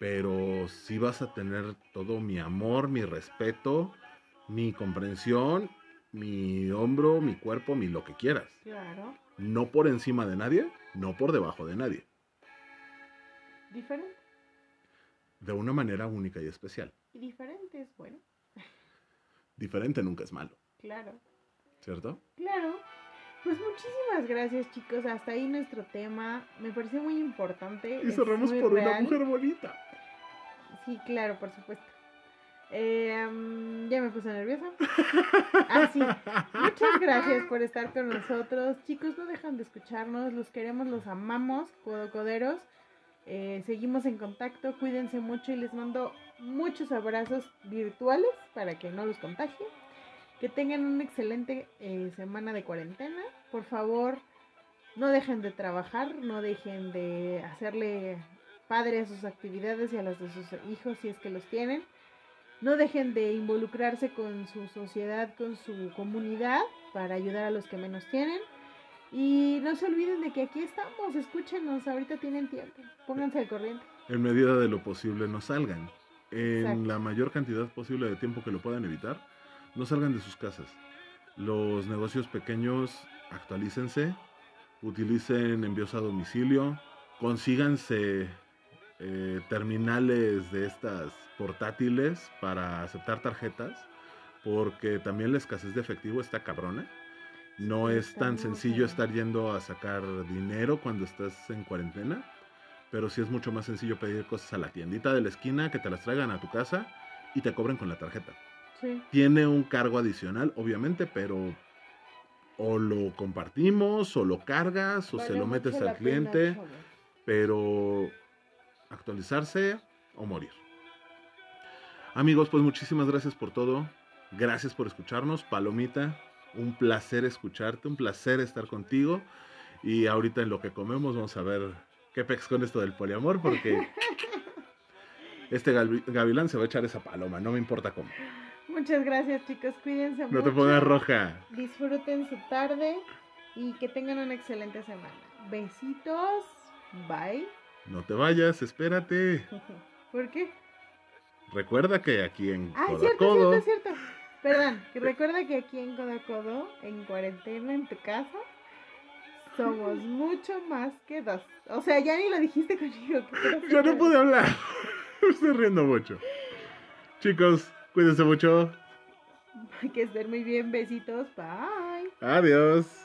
Pero sí vas a tener todo mi amor, mi respeto, mi comprensión, mi hombro, mi cuerpo, mi lo que quieras. Claro. No por encima de nadie, no por debajo de nadie. Diferente. De una manera única y especial. Y diferente es bueno. Diferente nunca es malo, Claro. ¿cierto? Claro. Pues muchísimas gracias, chicos. Hasta ahí nuestro tema. Me pareció muy importante. Y cerramos por una mujer bonita. Sí, claro, por supuesto. Mm, ya me puse nerviosa. Ah, sí. Muchas gracias por estar con nosotros. Chicos, no dejan de escucharnos. Los queremos, los amamos, codocoderos. Eh, seguimos en contacto. Cuídense mucho y les mando muchos abrazos virtuales para que no los contagien. Que tengan una excelente eh, semana de cuarentena. Por favor, no dejen de trabajar, no dejen de hacerle padre a sus actividades y a las de sus hijos si es que los tienen. No dejen de involucrarse con su sociedad, con su comunidad para ayudar a los que menos tienen. Y no se olviden de que aquí estamos, escúchenos, ahorita tienen tiempo, pónganse al corriente. En medida de lo posible, no salgan. En Exacto. la mayor cantidad posible de tiempo que lo puedan evitar, no salgan de sus casas. Los negocios pequeños, actualícense, utilicen envíos a domicilio, consíganse eh, terminales de estas portátiles para aceptar tarjetas, porque también la escasez de efectivo está cabrona. No Sí, es tan sencillo estar yendo a sacar dinero cuando estás en cuarentena, pero sí es mucho más sencillo pedir cosas a la tiendita de la esquina que te las traigan a tu casa y te cobren con la tarjeta. Sí, Tiene un cargo adicional, obviamente, pero o lo compartimos, o lo cargas, o se lo metes al pena, cliente, pero actualizarse o morir. Amigos, pues muchísimas gracias por todo. Gracias por escucharnos. Palomita, un placer escucharte, un placer estar contigo. Y ahorita en lo que comemos vamos a ver qué pex con esto del poliamor, porque este gavi- gavilán se va a echar esa paloma, no me importa cómo. Muchas gracias, chicos. Cuídense No mucho. te pongas roja. Disfruten su tarde y que tengan una excelente semana. Besitos. Bye. No te vayas, espérate. ¿Por qué? Recuerda que aquí en Ah, Codo a cierto, cierto, cierto. Perdón, recuerda que aquí en Codo a Codo, en cuarentena, en tu casa, somos mucho más que dos. O sea, ya ni lo dijiste conmigo. ¿qué quieres ya no pude hablar. Estoy riendo mucho. Chicos, cuídense mucho. Que estén muy bien. Besitos. Bye. Adiós.